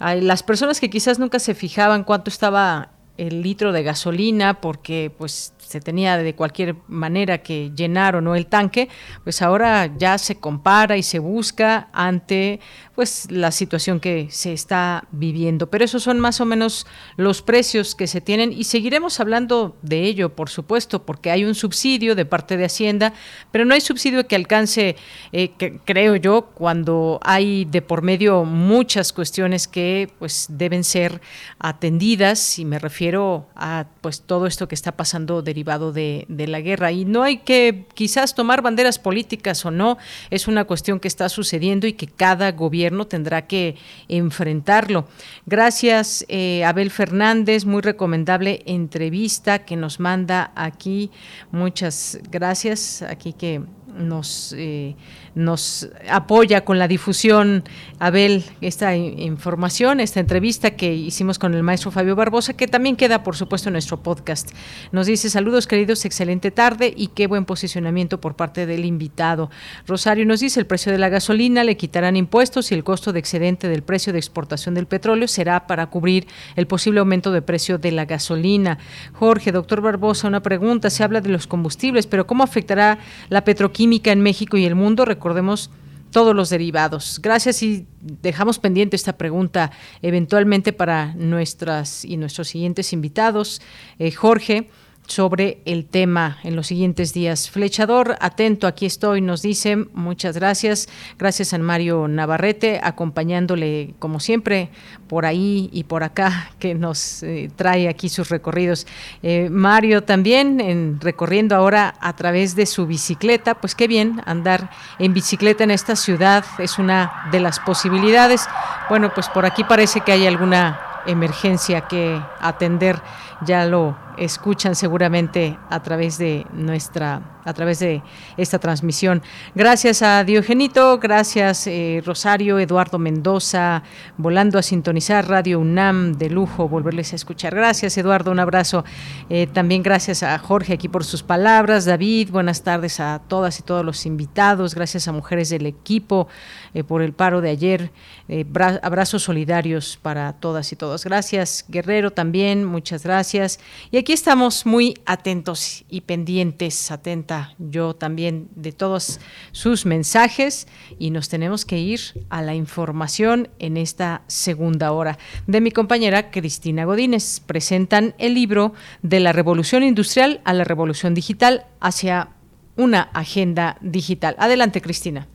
las personas que quizás nunca se fijaban cuánto estaba el litro de gasolina porque pues se tenía de cualquier manera que llenar o no el tanque, pues ahora ya se compara y se busca ante pues la situación que se está viviendo. Pero esos son más o menos los precios que se tienen y seguiremos hablando de ello, por supuesto, porque hay un subsidio de parte de Hacienda, pero no hay subsidio que alcance, eh, creo yo, cuando hay de por medio muchas cuestiones que pues deben ser atendidas y me refiero a pues todo esto que está pasando derivado de, la guerra. Y no hay que quizás tomar banderas políticas o no, es una cuestión que está sucediendo y que cada gobierno tendrá que enfrentarlo. Gracias, eh, Abel Fernández, muy recomendable entrevista que nos manda aquí. Muchas gracias. Aquí que nos, eh, nos apoya con la difusión, Abel, esta información, esta entrevista que hicimos con el maestro Fabio Barbosa, que también queda, por supuesto, en nuestro podcast. Nos dice, saludos queridos, excelente tarde y qué buen posicionamiento por parte del invitado. Rosario nos dice, el precio de la gasolina le quitarán impuestos y el costo de excedente del precio de exportación del petróleo será para cubrir el posible aumento de precio de la gasolina. Jorge, doctor Barbosa, una pregunta, se habla de los combustibles, pero ¿cómo afectará la petroquímica? química en México y el mundo, recordemos todos los derivados. Gracias y dejamos pendiente esta pregunta eventualmente para nuestras y nuestros siguientes invitados. Eh, Jorge, sobre el tema en los siguientes días. Flechador, atento, aquí estoy, nos dice, muchas gracias. Gracias a Mario Navarrete, acompañándole como siempre por ahí y por acá, <laughs> que nos eh, trae aquí sus recorridos. Eh, Mario también, en, recorriendo ahora a través de su bicicleta, pues qué bien andar en bicicleta en esta ciudad, es una de las posibilidades. Bueno, pues por aquí parece que hay alguna emergencia que atender, ya lo escuchan seguramente a través de nuestra a través de esta transmisión. Gracias a Diogenito, gracias eh, Rosario, Eduardo Mendoza, volando a sintonizar Radio UNAM de lujo, volverles a escuchar. Gracias Eduardo, un abrazo. Eh, también gracias a Jorge aquí por sus palabras. David, buenas tardes a todas y todos los invitados. Gracias a mujeres del equipo eh, por el paro de ayer. abrazos solidarios para todas y todos. Gracias Guerrero también, muchas gracias. Aquí estamos muy atentos y pendientes, atenta yo también de todos sus mensajes y nos tenemos que ir a la información en esta segunda hora de mi compañera Cristina Godínez. Presentan el libro de la revolución industrial a la revolución digital hacia una agenda digital. Adelante, Cristina.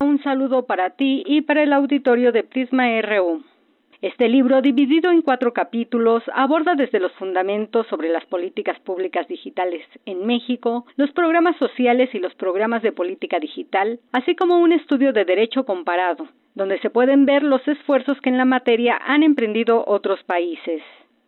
Un saludo para ti y para el auditorio de Prisma RU. Este libro, dividido en cuatro capítulos, aborda desde los fundamentos sobre las políticas públicas digitales en México, los programas sociales y los programas de política digital, así como un estudio de derecho comparado, donde se pueden ver los esfuerzos que en la materia han emprendido otros países.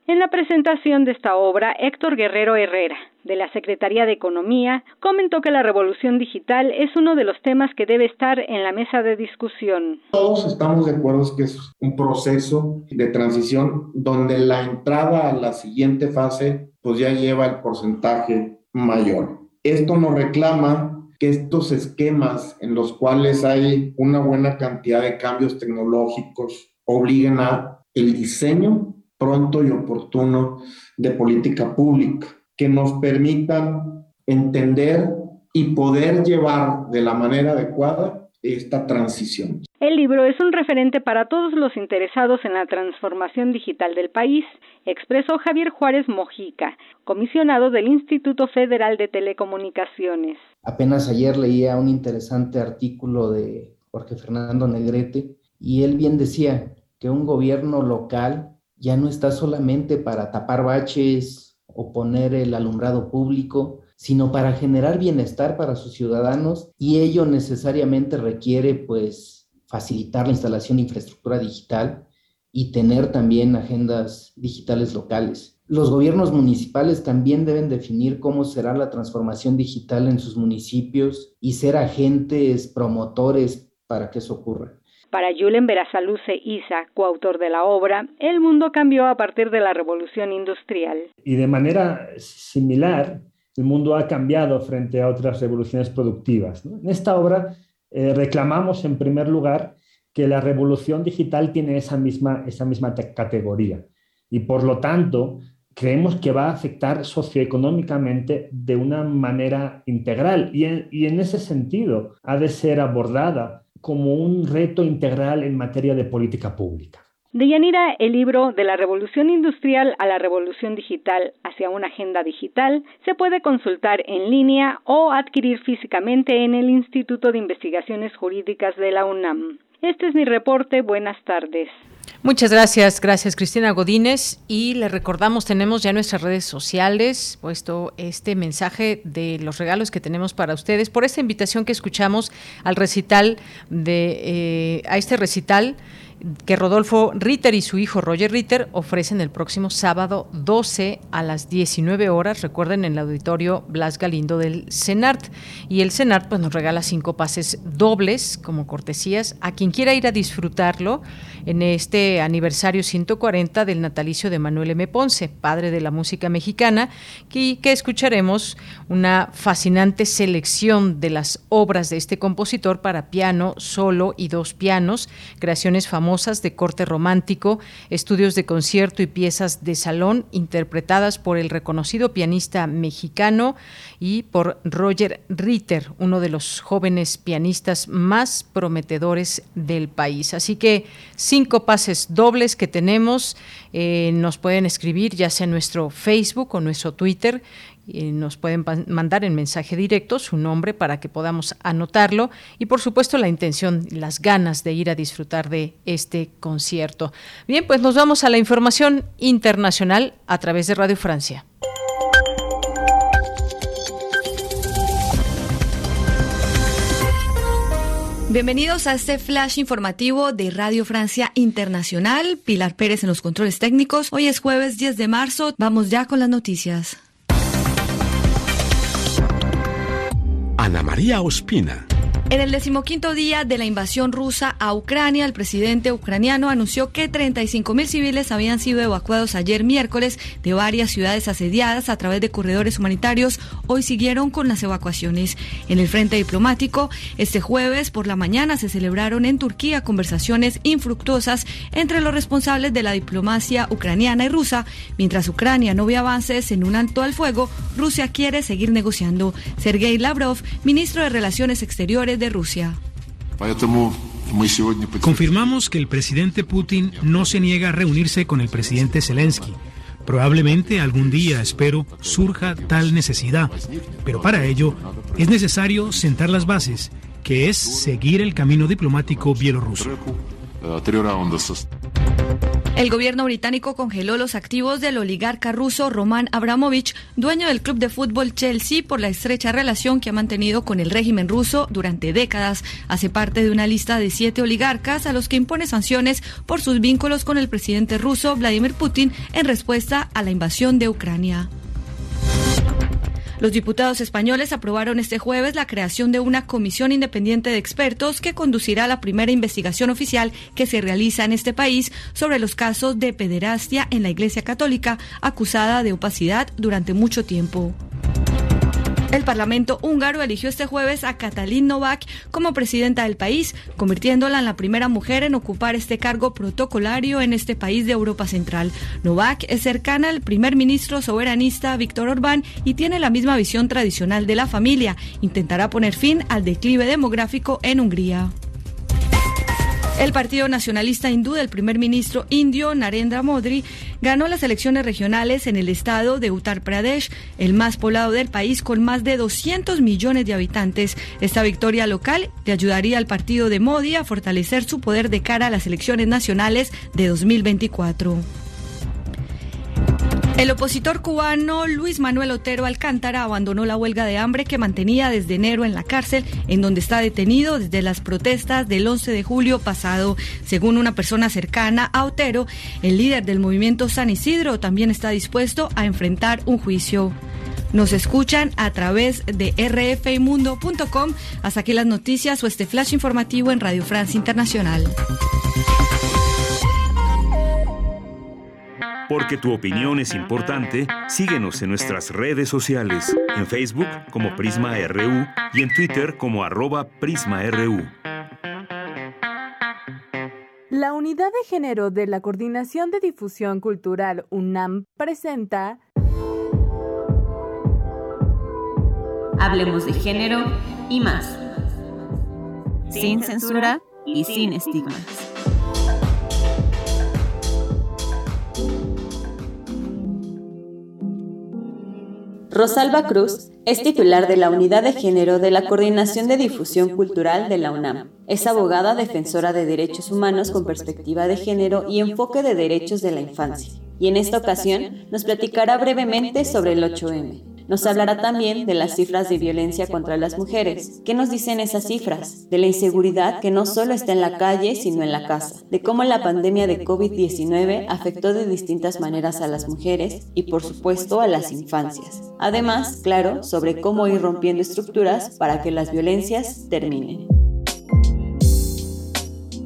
En la presentación de esta obra, Héctor Guerrero Herrera, de la Secretaría de Economía, comentó que la revolución digital es uno de los temas que debe estar en la mesa de discusión. Todos estamos de acuerdo que es un proceso de transición donde la entrada a la siguiente fase pues ya lleva el porcentaje mayor. Esto nos reclama que estos esquemas en los cuales hay una buena cantidad de cambios tecnológicos obliguen a el diseño pronto y oportuno de política pública que nos permitan entender y poder llevar de la manera adecuada esta transición. El libro es un referente para todos los interesados en la transformación digital del país, expresó Javier Juárez Mojica, comisionado del Instituto Federal de Telecomunicaciones. Apenas ayer leía un interesante artículo de Jorge Fernando Negrete y él bien decía que un gobierno local ya no está solamente para tapar baches o poner el alumbrado público, sino para generar bienestar para sus ciudadanos y ello necesariamente requiere pues facilitar la instalación de infraestructura digital y tener también agendas digitales locales. Los gobiernos municipales también deben definir cómo será la transformación digital en sus municipios y ser agentes promotores para que eso ocurra. Para Julen Verasaluce Isa, coautor de la obra, el mundo cambió a partir de la revolución industrial. Y de manera similar, el mundo ha cambiado frente a otras revoluciones productivas. En esta obra eh, reclamamos, en primer lugar, que la revolución digital tiene esa misma, esa misma categoría y, por lo tanto, creemos que va a afectar socioeconómicamente de una manera integral y y en ese sentido ha de ser abordada como un reto integral en materia de política pública. De Yanira, el libro De la Revolución Industrial a la Revolución Digital hacia una Agenda Digital se puede consultar en línea o adquirir físicamente en el Instituto de Investigaciones Jurídicas de la UNAM. Este es mi reporte. Buenas tardes. Muchas gracias, gracias Cristina Godínez. Y le recordamos, tenemos ya nuestras redes sociales, puesto este mensaje de los regalos que tenemos para ustedes por esta invitación que escuchamos al recital de eh, a este recital que Rodolfo Ritter y su hijo Roger Ritter ofrecen el próximo sábado 12 a las 19 horas, recuerden, en el auditorio Blas Galindo del CENART. Y el CENART pues, nos regala cinco pases dobles como cortesías a quien quiera ir a disfrutarlo en este aniversario 140 del natalicio de Manuel M. Ponce, padre de la música mexicana, que, que escucharemos una fascinante selección de las obras de este compositor para piano, solo y dos pianos, creaciones famosas de corte romántico, estudios de concierto y piezas de salón interpretadas por el reconocido pianista mexicano y por Roger Ritter, uno de los jóvenes pianistas más prometedores del país. Así que cinco pases dobles que tenemos, eh, nos pueden escribir ya sea en nuestro Facebook o nuestro Twitter nos pueden mandar en mensaje directo su nombre para que podamos anotarlo y por supuesto la intención, las ganas de ir a disfrutar de este concierto. Bien, pues nos vamos a la información internacional a través de Radio Francia. Bienvenidos a este flash informativo de Radio Francia Internacional. Pilar Pérez en los controles técnicos. Hoy es jueves 10 de marzo. Vamos ya con las noticias. Ana María Ospina. En el decimoquinto día de la invasión rusa a Ucrania, el presidente ucraniano anunció que 35.000 civiles habían sido evacuados ayer miércoles de varias ciudades asediadas a través de corredores humanitarios. Hoy siguieron con las evacuaciones. En el frente diplomático, este jueves por la mañana se celebraron en Turquía conversaciones infructuosas entre los responsables de la diplomacia ucraniana y rusa. Mientras Ucrania no ve avances en un alto al fuego, Rusia quiere seguir negociando. Sergei Lavrov, ministro de Relaciones Exteriores de Rusia. Confirmamos que el presidente Putin no se niega a reunirse con el presidente Zelensky. Probablemente algún día, espero, surja tal necesidad, pero para ello es necesario sentar las bases, que es seguir el camino diplomático bielorruso. El gobierno británico congeló los activos del oligarca ruso Roman Abramovich, dueño del club de fútbol Chelsea, por la estrecha relación que ha mantenido con el régimen ruso durante décadas. Hace parte de una lista de siete oligarcas a los que impone sanciones por sus vínculos con el presidente ruso Vladimir Putin en respuesta a la invasión de Ucrania. Los diputados españoles aprobaron este jueves la creación de una comisión independiente de expertos que conducirá la primera investigación oficial que se realiza en este país sobre los casos de pederastia en la Iglesia Católica acusada de opacidad durante mucho tiempo. El Parlamento húngaro eligió este jueves a Katalin Novak como presidenta del país, convirtiéndola en la primera mujer en ocupar este cargo protocolario en este país de Europa Central. Novak es cercana al primer ministro soberanista Víctor Orbán y tiene la misma visión tradicional de la familia. Intentará poner fin al declive demográfico en Hungría. El Partido Nacionalista Hindú del primer ministro indio Narendra Modi ganó las elecciones regionales en el estado de Uttar Pradesh, el más poblado del país con más de 200 millones de habitantes. Esta victoria local le ayudaría al partido de Modi a fortalecer su poder de cara a las elecciones nacionales de 2024. El opositor cubano Luis Manuel Otero Alcántara abandonó la huelga de hambre que mantenía desde enero en la cárcel, en donde está detenido desde las protestas del 11 de julio pasado. Según una persona cercana a Otero, el líder del movimiento San Isidro también está dispuesto a enfrentar un juicio. Nos escuchan a través de rfimundo.com. Hasta aquí las noticias o este flash informativo en Radio France Internacional. Porque tu opinión es importante, síguenos en nuestras redes sociales, en Facebook como Prisma RU y en Twitter como arroba PrismaRU. La Unidad de Género de la Coordinación de Difusión Cultural UNAM presenta Hablemos de género y más. Sin censura y sin estigmas. Rosalba Cruz es titular de la Unidad de Género de la Coordinación de Difusión Cultural de la UNAM. Es abogada defensora de derechos humanos con perspectiva de género y enfoque de derechos de la infancia. Y en esta ocasión nos platicará brevemente sobre el 8M. Nos hablará también de las cifras de violencia contra las mujeres. ¿Qué nos dicen esas cifras? De la inseguridad que no solo está en la calle, sino en la casa. De cómo la pandemia de COVID-19 afectó de distintas maneras a las mujeres y por supuesto a las infancias. Además, claro, sobre cómo ir rompiendo estructuras para que las violencias terminen.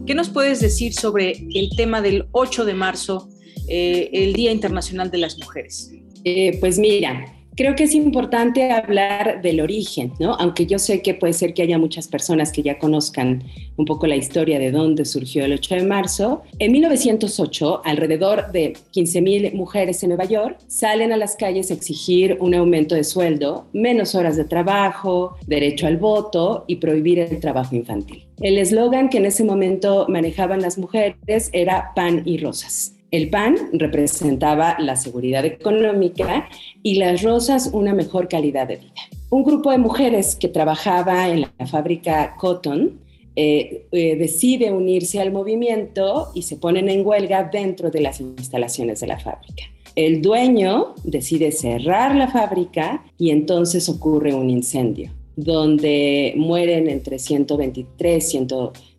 ¿Qué nos puedes decir sobre el tema del 8 de marzo, eh, el Día Internacional de las Mujeres? Eh, pues mira, creo que es importante hablar del origen, ¿no? Aunque yo sé que puede ser que haya muchas personas que ya conozcan un poco la historia de dónde surgió el 8 de marzo. En 1908, alrededor de 15.000 mujeres en Nueva York salen a las calles a exigir un aumento de sueldo, menos horas de trabajo, derecho al voto y prohibir el trabajo infantil. El eslogan que en ese momento manejaban las mujeres era pan y rosas. El pan representaba la seguridad económica y las rosas una mejor calidad de vida. Un grupo de mujeres que trabajaba en la fábrica Cotton eh, eh, decide unirse al movimiento y se ponen en huelga dentro de las instalaciones de la fábrica. El dueño decide cerrar la fábrica y entonces ocurre un incendio donde mueren entre 123 y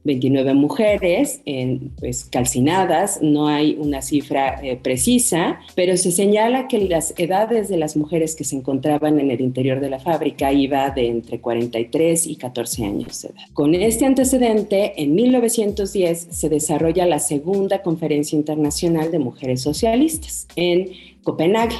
129 mujeres pues, calcinadas, no hay una cifra eh, precisa, pero se señala que las edades de las mujeres que se encontraban en el interior de la fábrica iba de entre 43 y 14 años de edad. Con este antecedente, en 1910 se desarrolla la segunda Conferencia Internacional de Mujeres Socialistas en Copenhague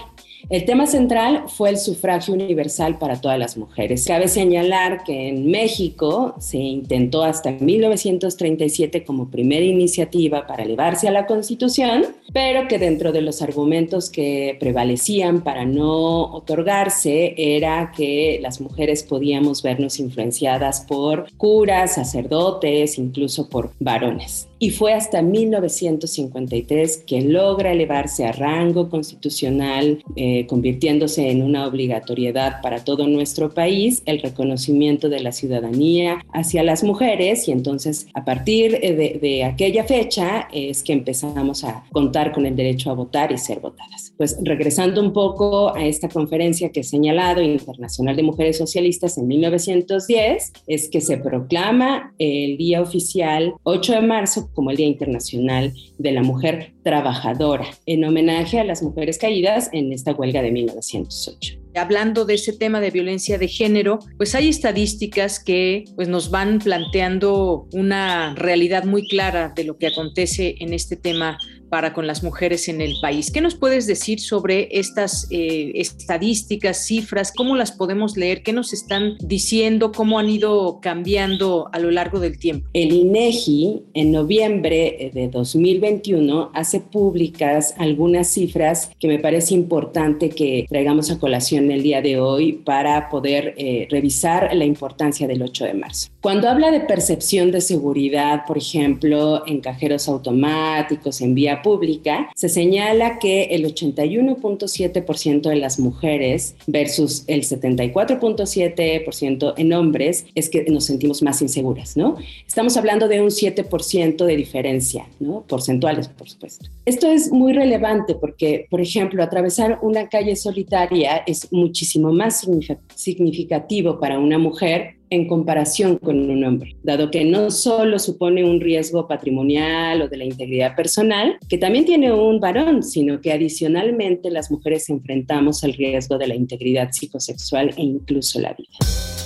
el tema central fue el sufragio universal para todas las mujeres. Cabe señalar que en México se intentó hasta 1937 como primera iniciativa para elevarse a la Constitución, pero que dentro de los argumentos que prevalecían para no otorgarse era que las mujeres podíamos vernos influenciadas por curas, sacerdotes, incluso por varones y fue hasta 1953 que logra elevarse a rango constitucional, eh, convirtiéndose en una obligatoriedad para todo nuestro país el reconocimiento de la ciudadanía hacia las mujeres y entonces a partir de, de aquella fecha es que empezamos a contar con el derecho a votar y ser votadas. Pues regresando un poco a esta conferencia que he señalado, Internacional de Mujeres Socialistas en 1910, es que se proclama el día oficial 8 de marzo como el Día Internacional de la Mujer Trabajadora, en homenaje a las mujeres caídas en esta huelga de 1908 hablando de ese tema de violencia de género, pues hay estadísticas que pues nos van planteando una realidad muy clara de lo que acontece en este tema para con las mujeres en el país. ¿Qué nos puedes decir sobre estas eh, estadísticas, cifras? ¿Cómo las podemos leer? ¿Qué nos están diciendo? ¿Cómo han ido cambiando a lo largo del tiempo? El INEGI en noviembre de 2021 hace públicas algunas cifras que me parece importante que traigamos a colación el día de hoy para poder eh, revisar la importancia del 8 de marzo. Cuando habla de percepción de seguridad, por ejemplo, en cajeros automáticos, en vía pública, se señala que el 81.7% de las mujeres versus el 74.7% en hombres es que nos sentimos más inseguras, ¿no? Estamos hablando de un 7% de diferencia, ¿no? Porcentuales, por supuesto. Esto es muy relevante porque, por ejemplo, atravesar una calle solitaria es muchísimo más significativo para una mujer en comparación con un hombre, dado que no solo supone un riesgo patrimonial o de la integridad personal, que también tiene un varón, sino que adicionalmente las mujeres enfrentamos al riesgo de la integridad psicosexual e incluso la vida.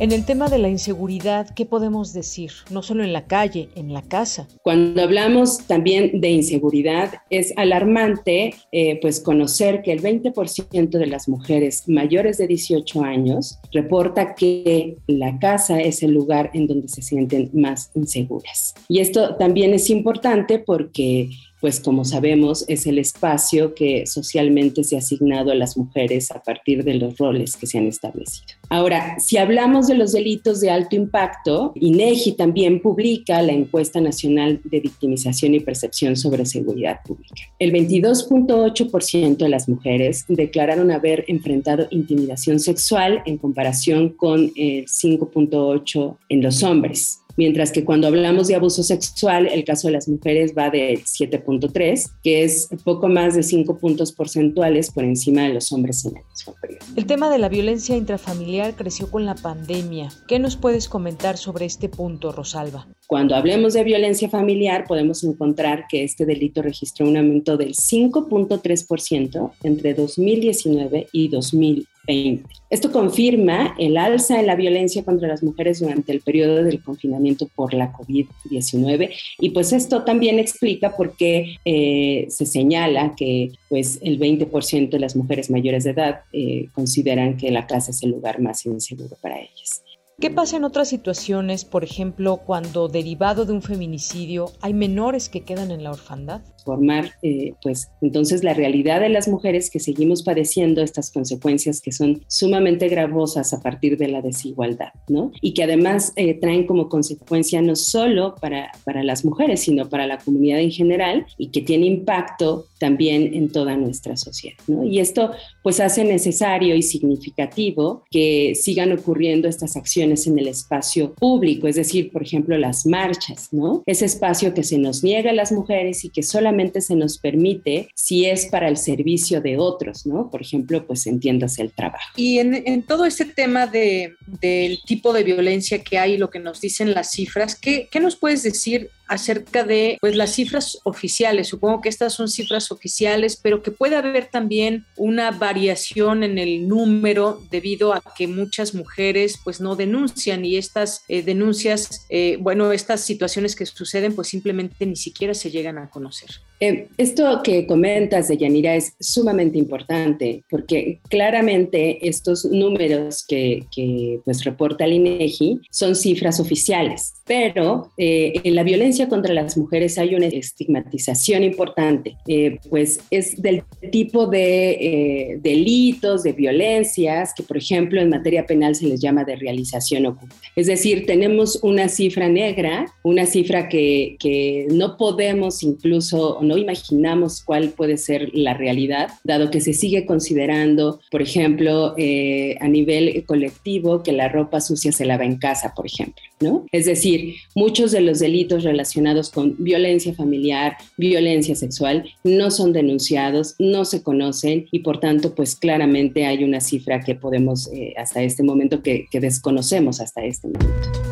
En el tema de la inseguridad, ¿qué podemos decir? No solo en la calle, en la casa. Cuando hablamos también de inseguridad, es alarmante eh, pues conocer que el 20% de las mujeres mayores de 18 años reporta que la casa es el lugar en donde se sienten más inseguras. Y esto también es importante porque pues como sabemos es el espacio que socialmente se ha asignado a las mujeres a partir de los roles que se han establecido. Ahora, si hablamos de los delitos de alto impacto, INEGI también publica la encuesta nacional de victimización y percepción sobre seguridad pública. El 22.8% de las mujeres declararon haber enfrentado intimidación sexual en comparación con el 5.8 en los hombres mientras que cuando hablamos de abuso sexual, el caso de las mujeres va de 7.3, que es poco más de 5 puntos porcentuales por encima de los hombres en el mismo periodo. El tema de la violencia intrafamiliar creció con la pandemia. ¿Qué nos puedes comentar sobre este punto, Rosalba? Cuando hablemos de violencia familiar, podemos encontrar que este delito registró un aumento del 5.3% entre 2019 y 2020 esto confirma el alza en la violencia contra las mujeres durante el periodo del confinamiento por la COVID-19 y pues esto también explica por qué eh, se señala que pues el 20% de las mujeres mayores de edad eh, consideran que la casa es el lugar más inseguro para ellas. ¿Qué pasa en otras situaciones, por ejemplo, cuando derivado de un feminicidio hay menores que quedan en la orfandad? Formar, eh, pues entonces la realidad de las mujeres que seguimos padeciendo estas consecuencias que son sumamente gravosas a partir de la desigualdad, ¿no? Y que además eh, traen como consecuencia no solo para, para las mujeres, sino para la comunidad en general y que tiene impacto también en toda nuestra sociedad, ¿no? Y esto pues hace necesario y significativo que sigan ocurriendo estas acciones en el espacio público, es decir, por ejemplo, las marchas, ¿no? Ese espacio que se nos niega a las mujeres y que solamente se nos permite si es para el servicio de otros, ¿no? Por ejemplo, pues entiéndase el trabajo. Y en, todo este tema de, del tipo de violencia que hay, lo que nos dicen las cifras, ¿qué, qué nos puedes decir acerca de pues, las cifras oficiales. Supongo que estas son cifras oficiales, pero que puede haber también una variación en el número debido a que muchas mujeres pues no denuncian y estas eh, denuncias, eh, bueno, estas situaciones que suceden pues simplemente ni siquiera se llegan a conocer. Eh, esto que comentas de Yanira es sumamente importante porque claramente estos números que, que pues reporta el INEGI son cifras oficiales, pero en la violencia contra las mujeres hay una estigmatización importante, eh, pues es del tipo de eh, delitos, de violencias, que por ejemplo en materia penal se les llama de realización oculta. Es decir, tenemos una cifra negra, una cifra que, que no podemos incluso o no imaginamos cuál puede ser la realidad, dado que se sigue considerando, por ejemplo, eh, a nivel colectivo, que la ropa sucia se lava en casa, por ejemplo, ¿no? Es decir, muchos de los delitos relacionados con violencia familiar, violencia sexual, no son denunciados, no se conocen y por tanto, pues claramente hay una cifra que podemos eh, hasta este momento, que, desconocemos hasta este momento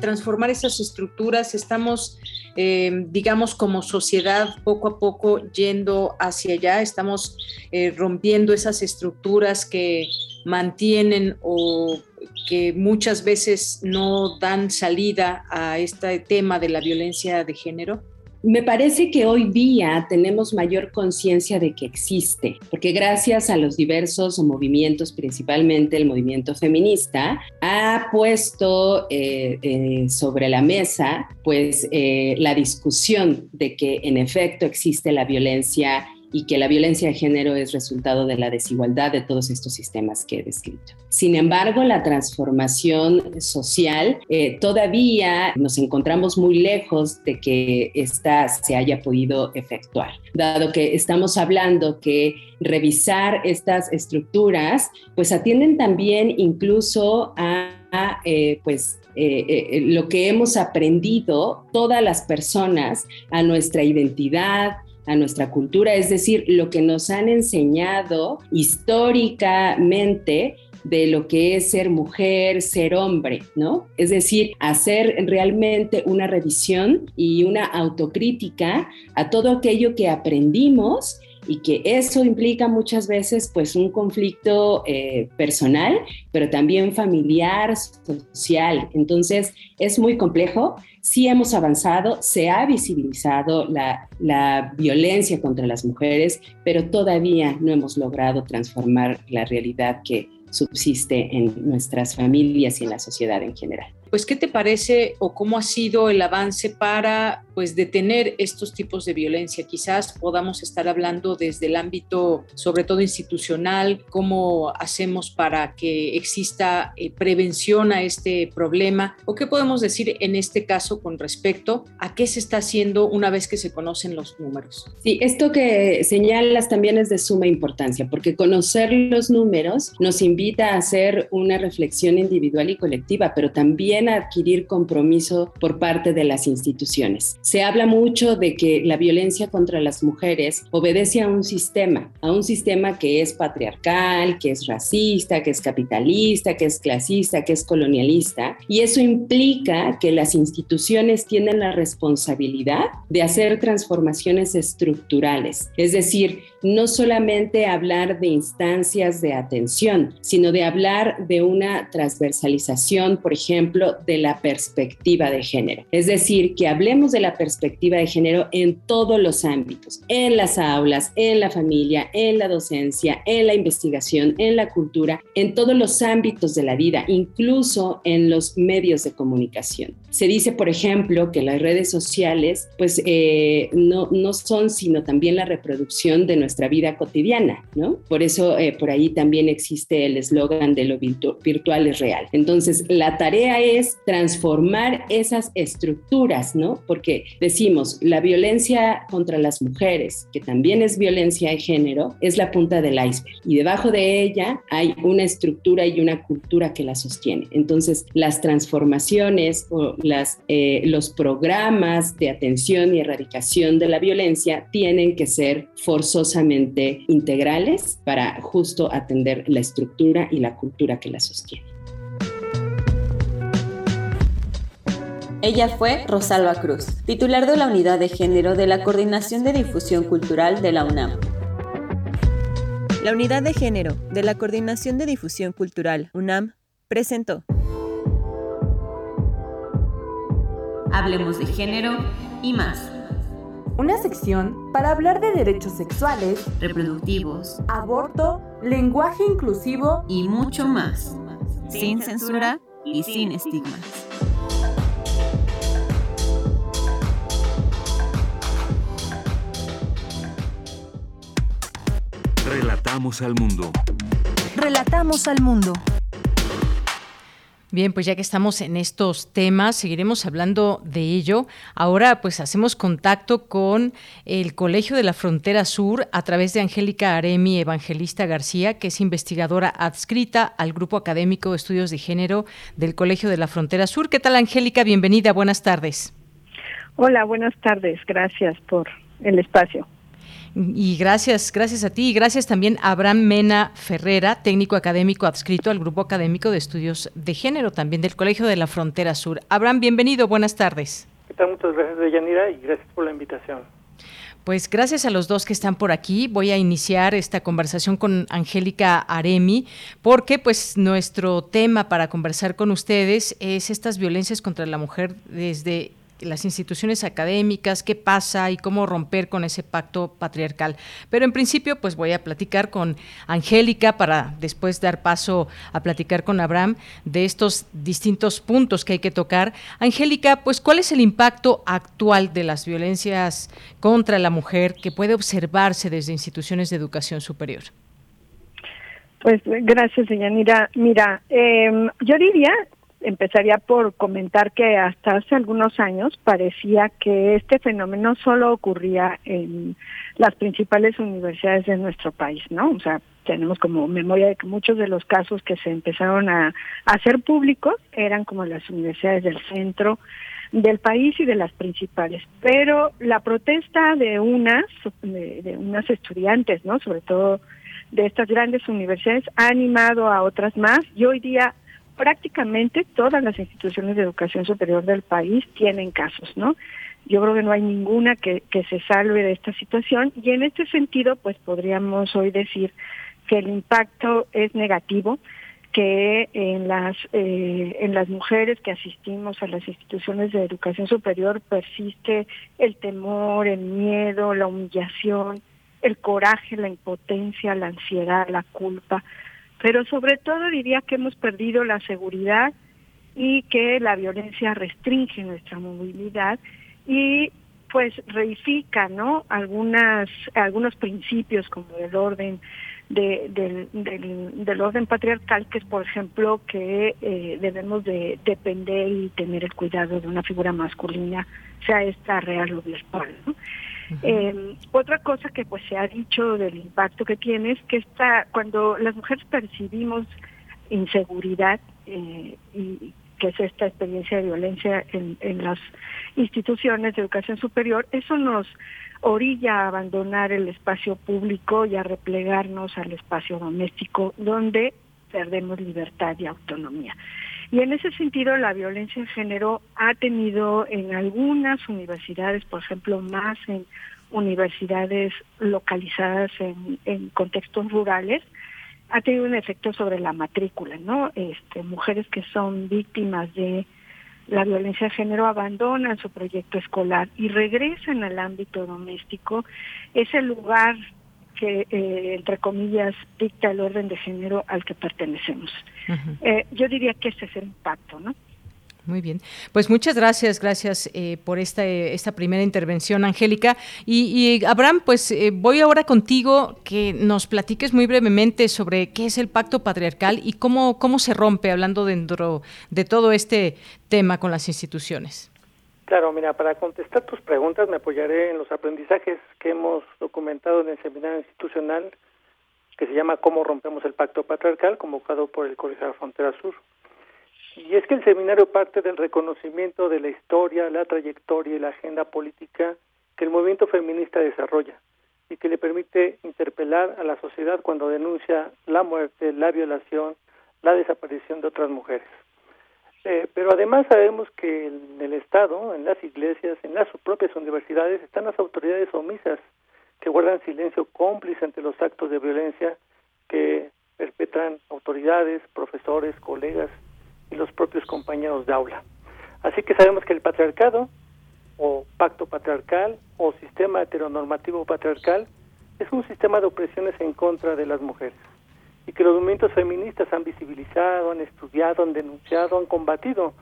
transformar esas estructuras, estamos, eh, digamos, como sociedad poco a poco yendo hacia allá, estamos eh, rompiendo esas estructuras que mantienen o que muchas veces no dan salida a este tema de la violencia de género? Me parece que hoy día tenemos mayor conciencia de que existe, porque gracias a los diversos movimientos, principalmente el movimiento feminista, ha puesto eh, eh, sobre la mesa pues eh, la discusión de que en efecto existe la violencia y que la violencia de género es resultado de la desigualdad de todos estos sistemas que he descrito. Sin embargo, la transformación social eh, todavía nos encontramos muy lejos de que esta se haya podido efectuar, dado que estamos hablando que revisar estas estructuras pues atienden también incluso a, eh, pues eh, lo que hemos aprendido todas las personas a nuestra identidad, a nuestra cultura, es decir, lo que nos han enseñado históricamente de lo que es ser mujer, ser hombre, ¿no? Es decir, hacer realmente una revisión y una autocrítica a todo aquello que aprendimos y que eso implica muchas veces pues un conflicto eh, personal, pero también familiar, social. Entonces es muy complejo. Sí hemos avanzado, se ha visibilizado la, la violencia contra las mujeres, pero todavía no hemos logrado transformar la realidad que subsiste en nuestras familias y en la sociedad en general pues ¿qué te parece o cómo ha sido el avance para pues detener estos tipos de violencia? Quizás podamos estar hablando desde el ámbito sobre todo institucional, cómo hacemos para que exista eh, prevención a este problema o qué podemos decir en este caso con respecto a qué se está haciendo una vez que se conocen los números. Sí, esto que señalas también es de suma importancia porque conocer los números nos invita a hacer una reflexión individual y colectiva, pero también adquirir compromiso por parte de las instituciones. Se habla mucho de que la violencia contra las mujeres obedece a un sistema, a un sistema que es patriarcal, que es racista, que es capitalista, que es clasista, que es colonialista, y eso implica que las instituciones tienen la responsabilidad de hacer transformaciones estructurales, es decir, no solamente hablar de instancias de atención, sino de hablar de una transversalización, por ejemplo, de la perspectiva de género. Es decir, que hablemos de la perspectiva de género en todos los ámbitos, en las aulas, en la familia, en la docencia, en la investigación, en la cultura, en todos los ámbitos de la vida, incluso en los medios de comunicación. Se dice, por ejemplo, que las redes sociales pues eh, no, no son sino también la reproducción de nuestra vida cotidiana, ¿no? Por eso eh, por ahí también existe el eslogan de lo virtual es real. Entonces, la tarea es transformar esas estructuras, ¿no? Porque decimos, la violencia contra las mujeres, que también es violencia de género, es la punta del iceberg y debajo de ella hay una estructura y una cultura que la sostiene. Entonces, las transformaciones las, eh, los programas de atención y erradicación de la violencia tienen que ser forzosamente integrales para justo atender la estructura y la cultura que la sostiene. Ella fue Rosalba Cruz, titular de la Unidad de Género de la Coordinación de Difusión Cultural de la UNAM. La Unidad de Género de la Coordinación de Difusión Cultural UNAM presentó Hablemos de género y más. Una sección para hablar de derechos sexuales, reproductivos, aborto, lenguaje inclusivo y mucho más. Sin censura y sin estigmas. Relatamos al mundo. Relatamos al mundo. Bien, pues ya que estamos en estos temas, seguiremos hablando de ello. Ahora pues hacemos contacto con el Colegio de la Frontera Sur a través de Angélica Aremi Evangelista García, que es investigadora adscrita al Grupo Académico de Estudios de Género del Colegio de la Frontera Sur. ¿Qué tal Angélica? Bienvenida, buenas tardes. Hola, buenas tardes. Gracias por el espacio. Y gracias, gracias a ti y gracias también a Abraham Mena Ferrera, técnico académico adscrito al Grupo Académico de Estudios de Género, también del Colegio de la Frontera Sur. Abraham, bienvenido, buenas tardes. ¿Qué tal? Muchas gracias, Deyanira, y gracias por la invitación. Pues gracias a los dos que están por aquí. Voy a iniciar esta conversación con Angélica Aremi, porque pues nuestro tema para conversar con ustedes es estas violencias contra la mujer desde las instituciones académicas, qué pasa y cómo romper con ese pacto patriarcal. Pero en principio, pues voy a platicar con Angélica para después dar paso a platicar con Abraham de estos distintos puntos que hay que tocar. Angélica, pues ¿cuál es el impacto actual de las violencias contra la mujer que puede observarse desde instituciones de educación superior? Pues gracias, señora Mira, em, yo diría empezaría por comentar que hasta hace algunos años parecía que este fenómeno solo ocurría en las principales universidades de nuestro país, ¿no? O sea, tenemos como memoria de que muchos de los casos que se empezaron a, hacer públicos eran como las universidades del centro del país y de las principales. Pero la protesta de unas, de, unas estudiantes, ¿no? Sobre todo de estas grandes universidades, ha animado a otras más y hoy día prácticamente todas las instituciones de educación superior del país tienen casos, ¿no? Yo creo que no hay ninguna que, que se salve de esta situación y en este sentido, pues podríamos hoy decir que el impacto es negativo, que en las eh, en las mujeres que asistimos a las instituciones de educación superior persiste el temor, el miedo, la humillación, el coraje, la impotencia, la ansiedad, la culpa, pero sobre todo diría que hemos perdido la seguridad y que la violencia restringe nuestra movilidad y pues reifica no algunas algunos principios como el orden de, del, del, orden patriarcal que es por ejemplo que eh, debemos de depender y tener el cuidado de una figura masculina sea esta real o virtual ¿no? Eh, otra cosa que pues se ha dicho del impacto que tiene es que está, cuando las mujeres percibimos inseguridad eh, y que es esta experiencia de violencia en, en las instituciones de educación superior, eso nos orilla a abandonar el espacio público y a replegarnos al espacio doméstico donde perdemos libertad y autonomía. Y en ese sentido, la violencia en género ha tenido en algunas universidades, por ejemplo, más en universidades localizadas en, contextos rurales, ha tenido un efecto sobre la matrícula, ¿no? Este, mujeres que son víctimas de la violencia de género abandonan su proyecto escolar y regresan al ámbito doméstico, es el lugar que, eh, entre comillas, dicta el orden de género al que pertenecemos. eh, yo diría que ese es el impacto, ¿no? Muy bien. Pues muchas gracias, gracias eh, por esta, esta primera intervención, Angélica. Y, Abraham, pues eh, voy ahora contigo que nos platiques muy brevemente sobre qué es el pacto patriarcal y cómo, cómo se rompe, hablando dentro de todo este tema con las instituciones. Claro, mira, para contestar tus preguntas me apoyaré en los aprendizajes que hemos documentado en el seminario institucional que se llama Cómo rompemos el pacto patriarcal, convocado por el Colegio Frontera Sur. Y es que el seminario parte del reconocimiento de la historia, la trayectoria y la agenda política que el movimiento feminista desarrolla y que le permite interpelar a la sociedad cuando denuncia la muerte, la violación, la desaparición de otras mujeres. Eh, pero además sabemos que en el Estado, en las iglesias, en las propias universidades, están las autoridades omisas que guardan silencio cómplice ante los actos de violencia que perpetran autoridades, profesores, colegas y los propios compañeros de aula. Así que sabemos que el patriarcado, o pacto patriarcal, o sistema heteronormativo patriarcal, es un sistema de opresiones en contra de las mujeres y que los movimientos feministas han visibilizado, han estudiado, han denunciado, han combatido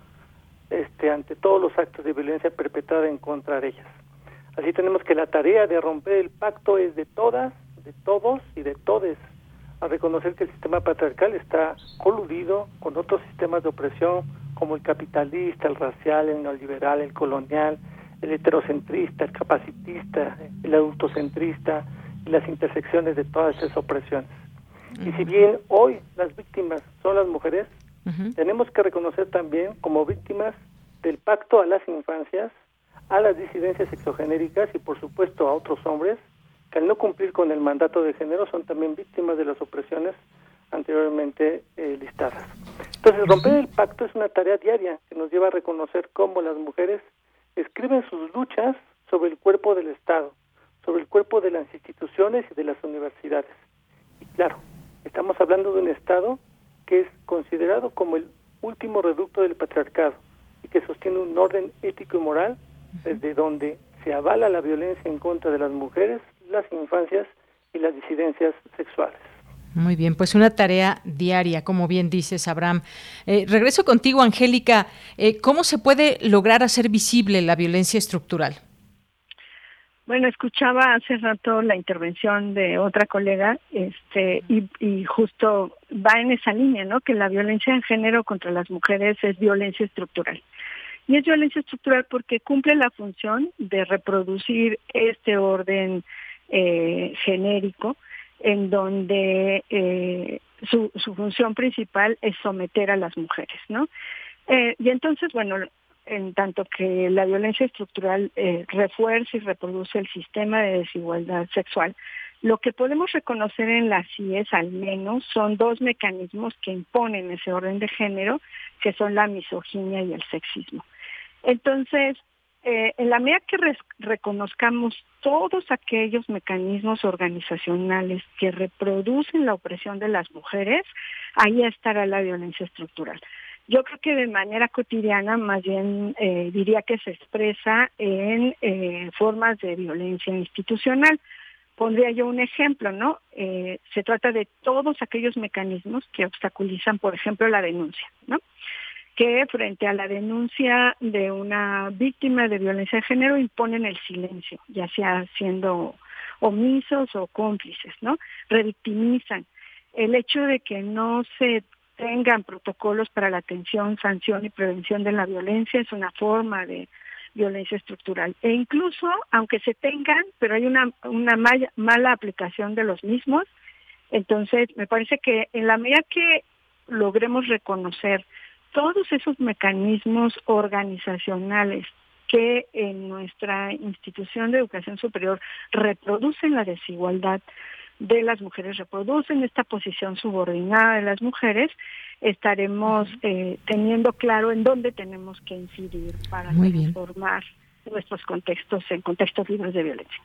este, ante todos los actos de violencia perpetrada en contra de ellas. Así tenemos que la tarea de romper el pacto es de todas, de todos y de todes, a reconocer que el sistema patriarcal está coludido con otros sistemas de opresión como el capitalista, el racial, el neoliberal, el colonial, el heterocentrista, el capacitista, el adultocentrista y las intersecciones de todas esas opresiones. Y si bien hoy las víctimas son las mujeres, tenemos que reconocer también como víctimas del pacto a las infancias, a las disidencias sexogenéricas y por supuesto a otros hombres que al no cumplir con el mandato de género son también víctimas de las opresiones anteriormente eh, listadas. Entonces, romper el pacto es una tarea diaria que nos lleva a reconocer cómo las mujeres escriben sus luchas sobre el cuerpo del Estado, sobre el cuerpo de las instituciones y de las universidades. Y claro, estamos hablando de un Estado que es considerado como el último reducto del patriarcado y que sostiene un orden ético y moral desde donde se avala la violencia en contra de las mujeres, las infancias y las disidencias sexuales. Muy bien, pues una tarea diaria, como bien dices, Abraham. Eh, regreso contigo, Angélica. Eh, ¿Cómo se puede lograr hacer visible la violencia estructural? Bueno, escuchaba hace rato la intervención de otra colega, este, y, y, justo va en esa línea, ¿no? Que la violencia en género contra las mujeres es violencia estructural. Y es violencia estructural porque cumple la función de reproducir este orden eh, genérico en donde eh, su, su, función principal es someter a las mujeres, ¿no? Eh, y entonces, bueno, en tanto que la violencia estructural eh, refuerza y reproduce el sistema de desigualdad sexual, lo que podemos reconocer en la CIES al menos son dos mecanismos que imponen ese orden de género, que son la misoginia y el sexismo. Entonces, eh, en la medida que reconozcamos todos aquellos mecanismos organizacionales que reproducen la opresión de las mujeres, ahí estará la violencia estructural. Yo creo que de manera cotidiana, más bien eh, diría que se expresa en eh, formas de violencia institucional. Pondría yo un ejemplo, ¿no? Eh, se trata de todos aquellos mecanismos que obstaculizan, por ejemplo, la denuncia, ¿no? que frente a la denuncia de una víctima de violencia de género imponen el silencio, ya sea siendo omisos o cómplices, ¿no? Revictimizan. El hecho de que no se tengan protocolos para la atención, sanción y prevención de la violencia es una forma de violencia estructural. E incluso, aunque se tengan, pero hay una, una mala, mala aplicación de los mismos, entonces me parece que en la medida que logremos reconocer todos esos mecanismos organizacionales que en nuestra institución de educación superior reproducen la desigualdad de las mujeres, reproducen esta posición subordinada de las mujeres, estaremos eh, teniendo claro en dónde tenemos que incidir para transformar nuestros contextos en contextos libres de violencia.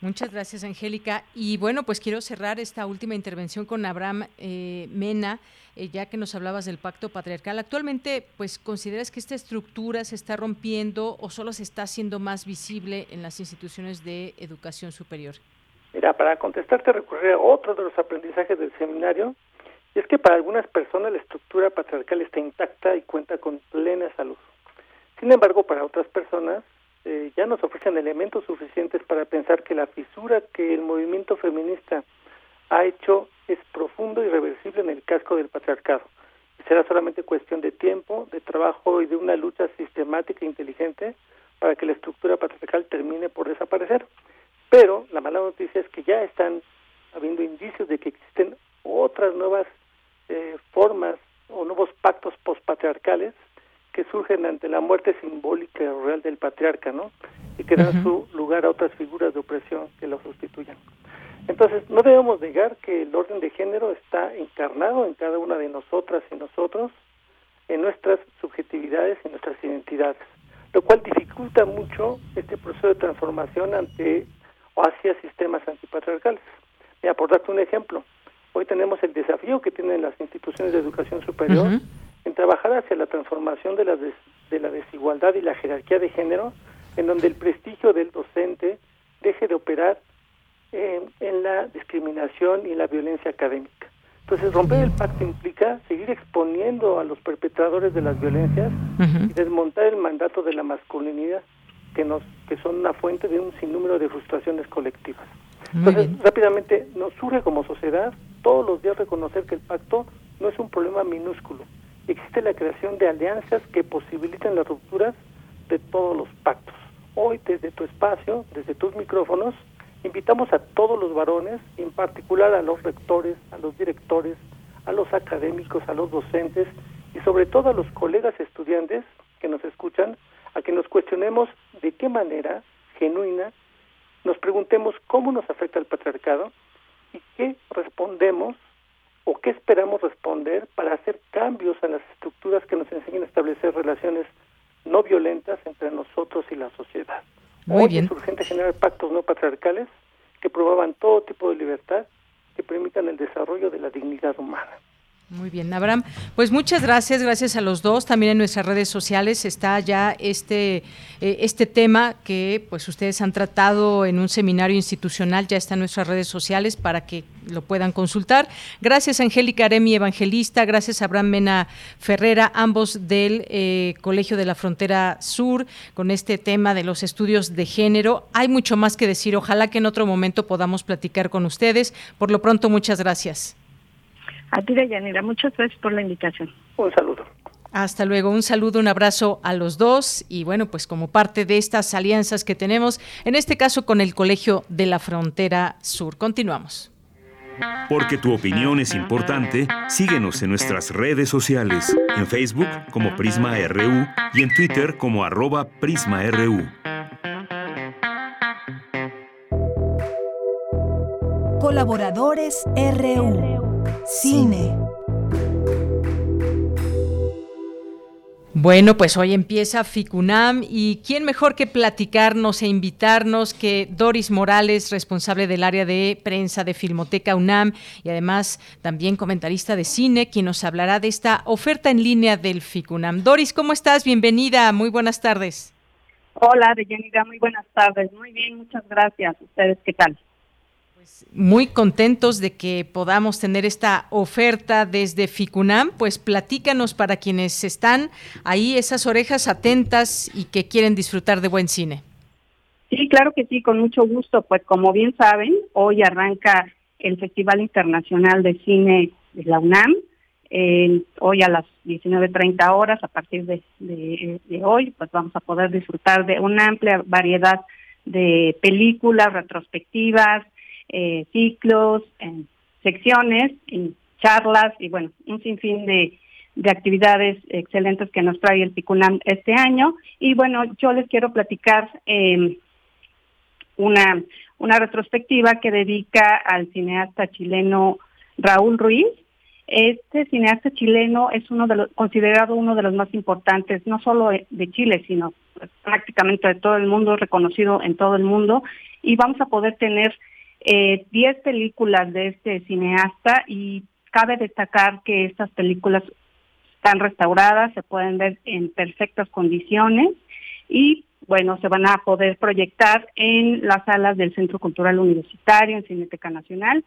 Muchas gracias, Angélica. Y bueno, pues quiero cerrar esta última intervención con Abraham eh, Mena, eh, ya que nos hablabas del pacto patriarcal. Actualmente, pues, ¿consideras que esta estructura se está rompiendo o solo se está haciendo más visible en las instituciones de educación superior? Mira, para contestarte recurrir a otro de los aprendizajes del seminario, y es que para algunas personas la estructura patriarcal está intacta y cuenta con plena salud. Sin embargo, para otras personas eh, ya nos ofrecen elementos suficientes para pensar que la fisura que el movimiento feminista ha hecho es profundo y reversible en el casco del patriarcado. Será solamente cuestión de tiempo, de trabajo y de una lucha sistemática e inteligente para que la estructura patriarcal termine por desaparecer. Pero la mala noticia es que ya están habiendo indicios de que existen otras nuevas eh, formas o nuevos pactos postpatriarcales que surgen ante la muerte simbólica real del patriarca, ¿no? Y que dan su lugar a otras figuras de opresión que lo sustituyan. Entonces, no debemos negar que el orden de género está encarnado en cada una de nosotras y nosotros, en nuestras subjetividades y nuestras identidades, lo cual dificulta mucho este proceso de transformación ante o hacia sistemas antipatriarcales. Mira, por darte un ejemplo, hoy tenemos el desafío que tienen las instituciones de educación superior en trabajar hacia la transformación de la, de la desigualdad y la jerarquía de género, en donde el prestigio del docente deje de operar en la discriminación y la violencia académica. Entonces, romper el pacto implica seguir exponiendo a los perpetradores de las violencias y desmontar el mandato de la masculinidad, que nos que son una fuente de un sinnúmero de frustraciones colectivas. Entonces, rápidamente nos surge como sociedad todos los días reconocer que el pacto no es un problema minúsculo, existe la creación de alianzas que posibilitan las rupturas de todos los pactos. Hoy, desde tu espacio, desde tus micrófonos, invitamos a todos los varones, en particular a los rectores, a los directores, a los académicos, a los docentes y sobre todo a los colegas estudiantes que nos escuchan, a que nos cuestionemos de qué manera genuina nos preguntemos cómo nos afecta el patriarcado y qué respondemos o qué esperamos responder para hacer cambios en las estructuras que nos enseñen a establecer relaciones no violentas entre nosotros y la sociedad. Muy bien. Es urgente generar pactos no patriarcales que promuevan todo tipo de libertad que permitan el desarrollo de la dignidad humana. Muy bien, Abraham. Pues muchas gracias, gracias a los dos. También en nuestras redes sociales está ya este, eh, este tema que pues ustedes han tratado en un seminario institucional, ya está en nuestras redes sociales para que lo puedan consultar. Gracias Angélica Aremi Evangelista, gracias Abraham Mena Ferrera, ambos del eh, Colegio de la Frontera Sur, con este tema de los estudios de género. Hay mucho más que decir, ojalá que en otro momento podamos platicar con ustedes. Por lo pronto, muchas gracias. A ti, Deyanira, muchas gracias por la invitación. Un saludo. Hasta luego, un saludo, un abrazo a los dos y bueno, pues como parte de estas alianzas que tenemos, en este caso con el Colegio de la Frontera Sur. Continuamos. Porque tu opinión es importante, síguenos en nuestras redes sociales, en Facebook como Prisma RU y en Twitter como arroba PrismaRU. Colaboradores RU. Cine. Bueno, pues hoy empieza FICUNAM y quién mejor que platicarnos e invitarnos que Doris Morales, responsable del área de prensa de Filmoteca UNAM y además también comentarista de cine, quien nos hablará de esta oferta en línea del FICUNAM. Doris, ¿cómo estás? Bienvenida, muy buenas tardes. Hola, Deyanira, muy buenas tardes. Muy bien, muchas gracias. ¿Ustedes qué tal? Muy contentos de que podamos tener esta oferta desde FICUNAM, pues platícanos para quienes están ahí esas orejas atentas y que quieren disfrutar de buen cine. Sí, claro que sí, con mucho gusto. Pues como bien saben, hoy arranca el Festival Internacional de Cine de la UNAM. hoy a las 19.30 horas, a partir de, de hoy, pues vamos a poder disfrutar de una amplia variedad de películas, retrospectivas, eh, ciclos, en secciones, en charlas y bueno, un sinfín de, de actividades excelentes que nos trae el PICUNAM este año. Y bueno, yo les quiero platicar eh, una, una retrospectiva que dedica al cineasta chileno Raúl Ruiz. Este cineasta chileno es uno de los, considerado uno de los más importantes, no solo de Chile, sino prácticamente de todo el mundo, reconocido en todo el mundo. Y vamos a poder tener eh, 10 películas de este cineasta y cabe destacar que estas películas están restauradas, se pueden ver en perfectas condiciones y bueno, se van a poder proyectar en las salas del Centro Cultural Universitario, en Cineteca Nacional,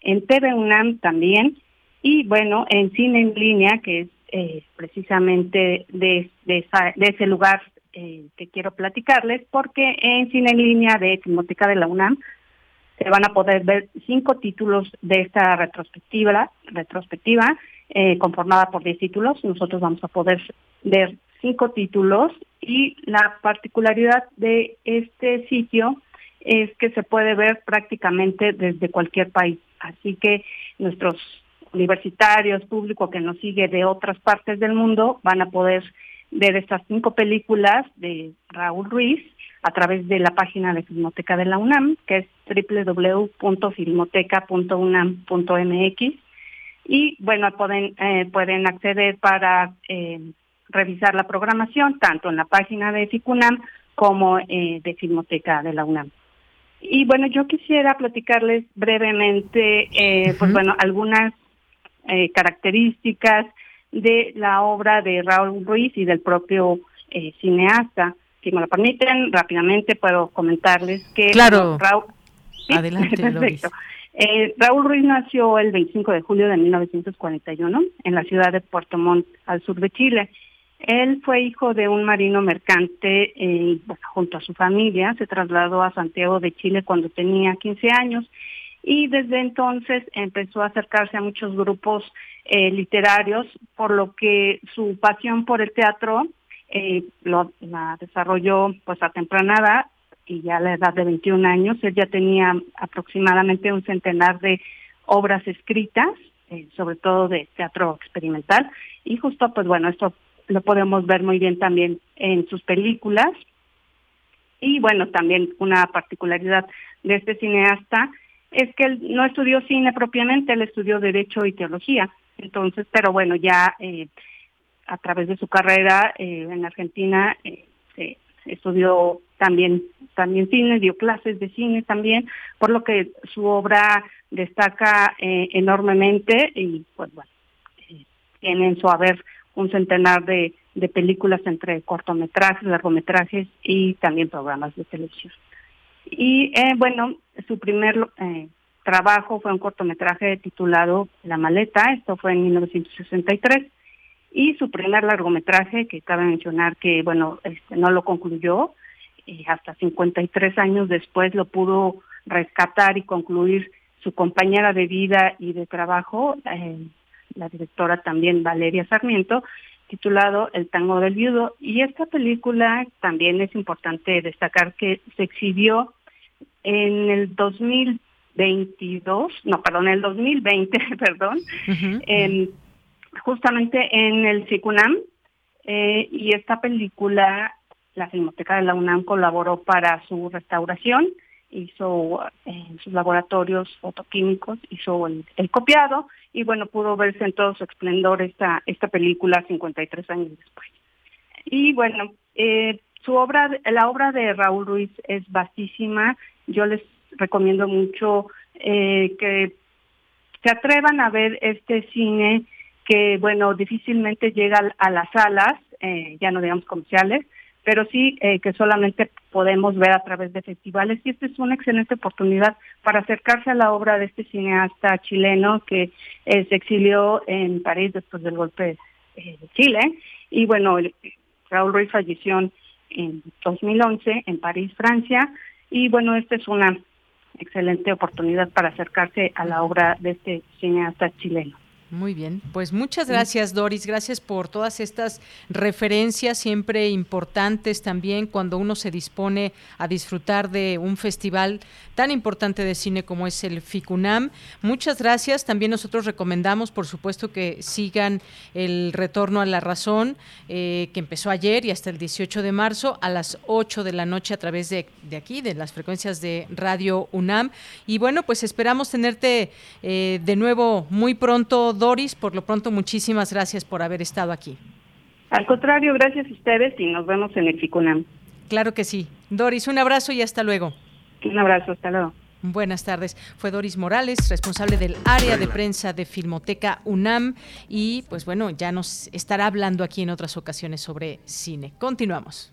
en TV UNAM también y bueno, en Cine en Línea, que es eh, precisamente de, de, ese lugar eh, que quiero platicarles, porque en Cine en Línea de Filmoteca de la UNAM se van a poder ver cinco títulos de esta retrospectiva, retrospectiva eh, conformada por diez títulos. Nosotros vamos a poder ver cinco títulos y la particularidad de este sitio es que se puede ver prácticamente desde cualquier país. Así que nuestros universitarios, público que nos sigue de otras partes del mundo, van a poder ver estas cinco películas de Raúl Ruiz a través de la página de Filmoteca de la UNAM, que es www.filmoteca.unam.mx. Y bueno, pueden, eh, pueden acceder para eh, revisar la programación tanto en la página de FICUNAM como eh, de Filmoteca de la UNAM. Y bueno, yo quisiera platicarles brevemente, pues bueno, algunas características de la obra de Raúl Ruiz y del propio cineasta si me lo permiten, rápidamente puedo comentarles que claro. Raúl, Adelante, <laughs> perfecto. Eh, Raúl Ruiz nació el 25 de julio de 1941 en la ciudad de Puerto Montt, al sur de Chile. Él fue hijo de un marino mercante eh, junto a su familia. Se trasladó a Santiago de Chile cuando tenía 15 años y desde entonces empezó a acercarse a muchos grupos eh, literarios, por lo que su pasión por el teatro eh, lo, la desarrolló pues a temprana edad y ya a la edad de 21 años él ya tenía aproximadamente un centenar de obras escritas, eh, sobre todo de teatro experimental y justo pues bueno, esto lo podemos ver muy bien también en sus películas y bueno, también una particularidad de este cineasta es que él no estudió cine propiamente, él estudió derecho y teología. Entonces, pero bueno, ya eh, a través de su carrera eh, en Argentina eh, se estudió también también cine, dio clases de cine también, por lo que su obra destaca eh, enormemente y pues bueno, tiene en su haber un centenar de, de películas entre cortometrajes, largometrajes y también programas de televisión. Y eh, bueno, su primer eh, trabajo fue un cortometraje titulado La maleta, esto fue en 1963, y su primer largometraje, que cabe mencionar que, bueno, este, no lo concluyó, y hasta 53 años después lo pudo rescatar y concluir su compañera de vida y de trabajo, eh, la directora también Valeria Sarmiento, titulado El tango del viudo. Y esta película también es importante destacar que se exhibió en el 2022, no, perdón, el 2020, <laughs> perdón, justamente en el CICUNAM. Eh, y esta película, la Filmoteca de la UNAM colaboró para su restauración hizo en sus laboratorios fotoquímicos, hizo el, copiado y bueno, pudo verse en todo su esplendor esta, esta película 53 años después. Y bueno, eh, su obra, la obra de Raúl Ruiz es vastísima, yo les recomiendo mucho eh, que se atrevan a ver este cine que bueno, difícilmente llega a las salas, eh, ya no digamos comerciales, pero sí eh, que solamente podemos ver a través de festivales. Y esta es una excelente oportunidad para acercarse a la obra de este cineasta chileno que eh, se exilió en París después del golpe eh, de Chile. Y bueno, Raúl Ruiz falleció en 2011 en París, Francia. Y bueno, esta es una excelente oportunidad para acercarse a la obra de este cineasta chileno. Muy bien, pues muchas gracias Doris, gracias por todas estas referencias siempre importantes también cuando uno se dispone a disfrutar de un festival tan importante de cine como es el FICUNAM. Muchas gracias, también nosotros recomendamos por supuesto que sigan el retorno a la razón eh, que empezó ayer y hasta el 18 de marzo a las 8 de la noche a través de, de aquí, de las frecuencias de Radio UNAM. Y bueno, pues esperamos tenerte eh, de nuevo muy pronto Doris, por lo pronto, muchísimas gracias por haber estado aquí. Al contrario, gracias a ustedes y nos vemos en el FICUNAM. Claro que sí. Doris, un abrazo y hasta luego. Un abrazo, hasta luego. Buenas tardes. Fue Doris Morales, responsable del área de prensa de Filmoteca UNAM y pues bueno, ya nos estará hablando aquí en otras ocasiones sobre cine. Continuamos.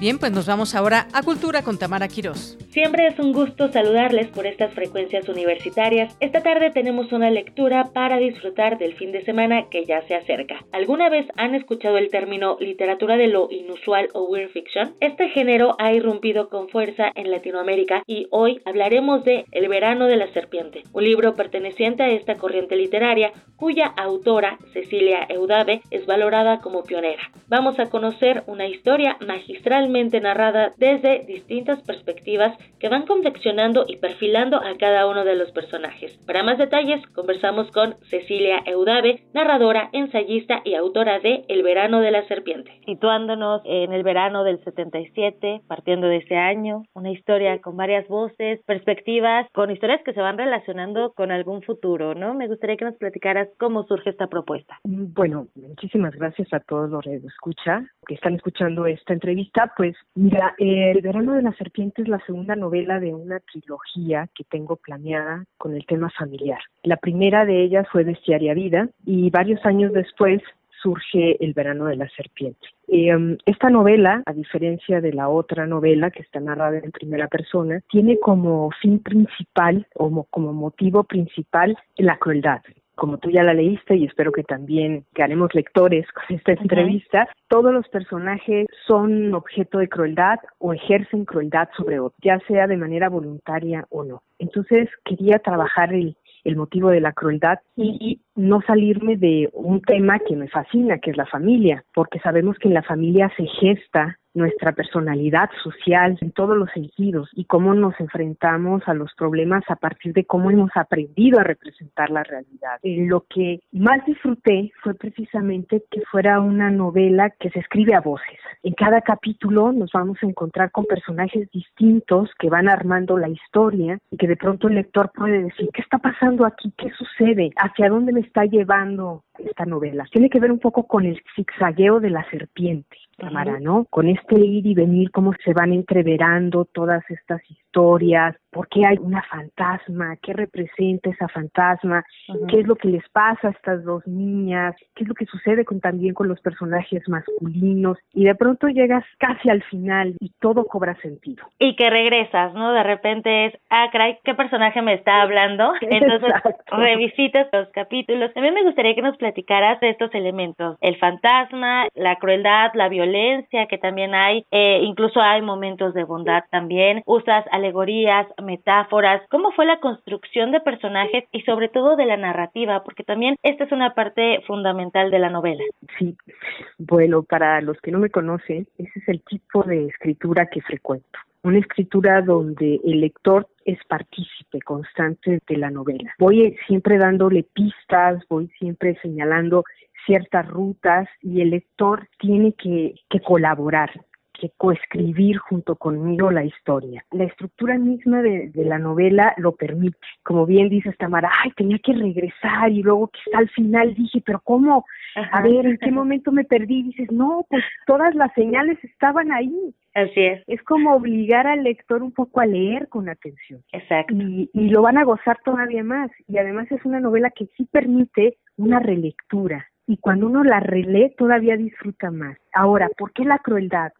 Bien, pues nos vamos ahora a Cultura con Tamara Quirós. Siempre es un gusto saludarles por estas frecuencias universitarias. Esta tarde tenemos una lectura para disfrutar del fin de semana que ya se acerca. ¿Alguna vez han escuchado el término literatura de lo inusual o weird fiction? Este género ha irrumpido con fuerza en Latinoamérica y hoy hablaremos de El verano de la serpiente, un libro perteneciente a esta corriente literaria cuya autora, Cecilia Eudave, es valorada como pionera. Vamos a conocer una historia magistral narrada desde distintas perspectivas que van confeccionando y perfilando a cada uno de los personajes. Para más detalles, conversamos con Cecilia Eudave, narradora, ensayista y autora de El verano de la serpiente. Situándonos en el verano del 77, partiendo de ese año, una historia con varias voces, perspectivas, con historias que se van relacionando con algún futuro, ¿no? Me gustaría que nos platicaras cómo surge esta propuesta. Bueno, muchísimas gracias a todos los que escucha, que están escuchando esta entrevista pues mira, El verano de la serpiente es la segunda novela de una trilogía que tengo planeada con el tema familiar. La primera de ellas fue Bestiaria Vida y varios años después surge El verano de la serpiente. Um, esta novela, a diferencia de la otra novela que está narrada en primera persona, tiene como fin principal o como motivo principal la crueldad como tú ya la leíste y espero que también que haremos lectores con esta entrevista, todos los personajes son objeto de crueldad o ejercen crueldad sobre otros, ya sea de manera voluntaria o no. Entonces quería trabajar el, el motivo de la crueldad y no salirme de un tema que me fascina, que es la familia, porque sabemos que en la familia se gesta nuestra personalidad social en todos los sentidos y cómo nos enfrentamos a los problemas a partir de cómo hemos aprendido a representar la realidad. Eh, lo que más disfruté fue precisamente que fuera una novela que se escribe a voces. En cada capítulo nos vamos a encontrar con personajes distintos que van armando la historia y que de pronto el lector puede decir, ¿qué está pasando aquí? ¿Qué sucede? ¿Hacia dónde me está llevando esta novela? Tiene que ver un poco con el zigzagueo de la serpiente. Tamara, ¿no? Con este ir y venir, cómo se van entreverando todas estas historias, por qué hay una fantasma, qué representa esa fantasma, qué es lo que les pasa a estas dos niñas, qué es lo que sucede con, también con los personajes masculinos, y de pronto llegas casi al final y todo cobra sentido. Y que regresas, ¿no? De repente es, ah, caray, ¿qué personaje me está hablando? <laughs> Entonces revisitas los capítulos. A mí me gustaría que nos platicaras de estos elementos, el fantasma, la crueldad, la violencia, que también hay, eh, incluso hay momentos de bondad también, usas alegorías, metáforas, cómo fue la construcción de personajes y sobre todo de la narrativa, porque también esta es una parte fundamental de la novela. Sí, bueno, para los que no me conocen, ese es el tipo de escritura que frecuento una escritura donde el lector es partícipe constante de la novela. Voy siempre dándole pistas, voy siempre señalando ciertas rutas y el lector tiene que, colaborar que coescribir junto conmigo la historia. La estructura misma de, la novela lo permite. Como bien dice Tamara, ay, tenía que regresar y luego que está al final dije, pero ¿cómo? A ver, ¿en qué momento me perdí? dices, no, pues todas las señales estaban ahí. Así es. Es como obligar al lector un poco a leer con atención. Exacto. Y, y lo van a gozar todavía más. Y además es una novela que sí permite una relectura y cuando uno la relee todavía disfruta más. Ahora, ¿por qué la crueldad?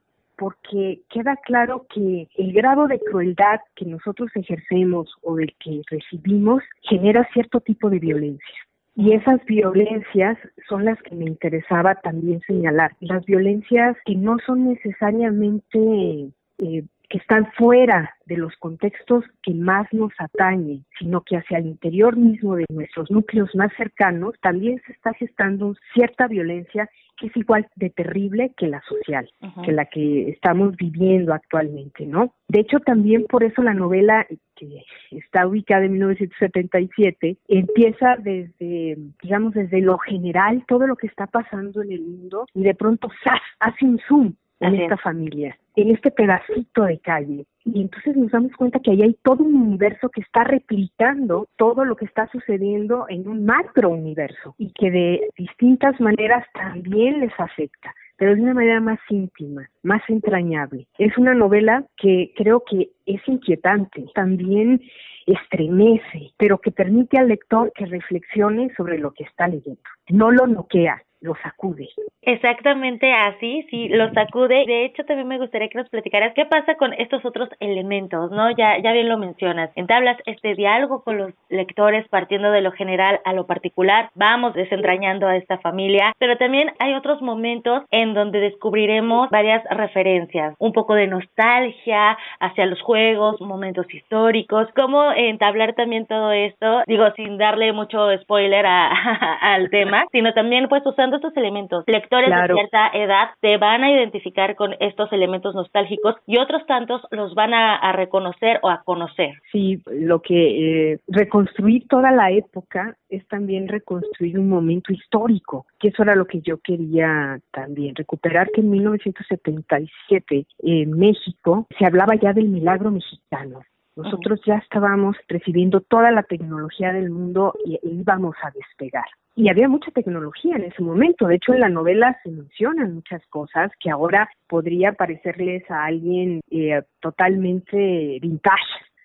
Porque queda claro que el grado de crueldad que nosotros ejercemos o del que recibimos genera cierto tipo de violencia. Y esas violencias son las que me interesaba también señalar. Las violencias que no son necesariamente eh, que están fuera de los contextos que más nos atañen, sino que hacia el interior mismo de nuestros núcleos más cercanos también se está gestando cierta violencia que es igual de terrible que la social, que la que estamos viviendo actualmente, ¿no? De hecho, también por eso la novela que está ubicada en 1977 empieza desde, digamos, desde lo general, todo lo que está pasando en el mundo y de pronto ¡zas! hace un zoom en esta familia, en este pedacito de calle. Y entonces nos damos cuenta que ahí hay todo un universo que está replicando todo lo que está sucediendo en un macro universo y que de distintas maneras también les afecta pero de una manera más íntima, más entrañable. Es una novela que creo que es inquietante, también estremece, pero que permite al lector que reflexione sobre lo que está leyendo. No lo noquea, lo sacude. Exactamente así, sí, lo sacude. De hecho, también me gustaría que nos platicaras qué pasa con estos otros elementos, ¿no? Ya, ya bien lo mencionas. Entablas este diálogo con los lectores partiendo de lo general a lo particular. Vamos desentrañando a esta familia, pero también hay otros momentos en donde descubriremos varias referencias, un poco de nostalgia hacia los juegos, momentos históricos, cómo entablar también todo esto, digo, sin darle mucho spoiler a, <laughs> al tema, sino también pues usando estos elementos, lectores de cierta edad te van a identificar con estos elementos nostálgicos y otros tantos los van a, reconocer o a conocer. Sí, lo que eh, reconstruir toda la época es también reconstruir un momento histórico, que eso era lo que yo quería también, recuperar que en 1977 en México se hablaba ya del milagro mexicano. Nosotros ya estábamos recibiendo toda la tecnología del mundo y íbamos a despegar y había mucha tecnología en ese momento. De hecho, en la novela se mencionan muchas cosas que ahora podría parecerles a alguien eh, totalmente vintage,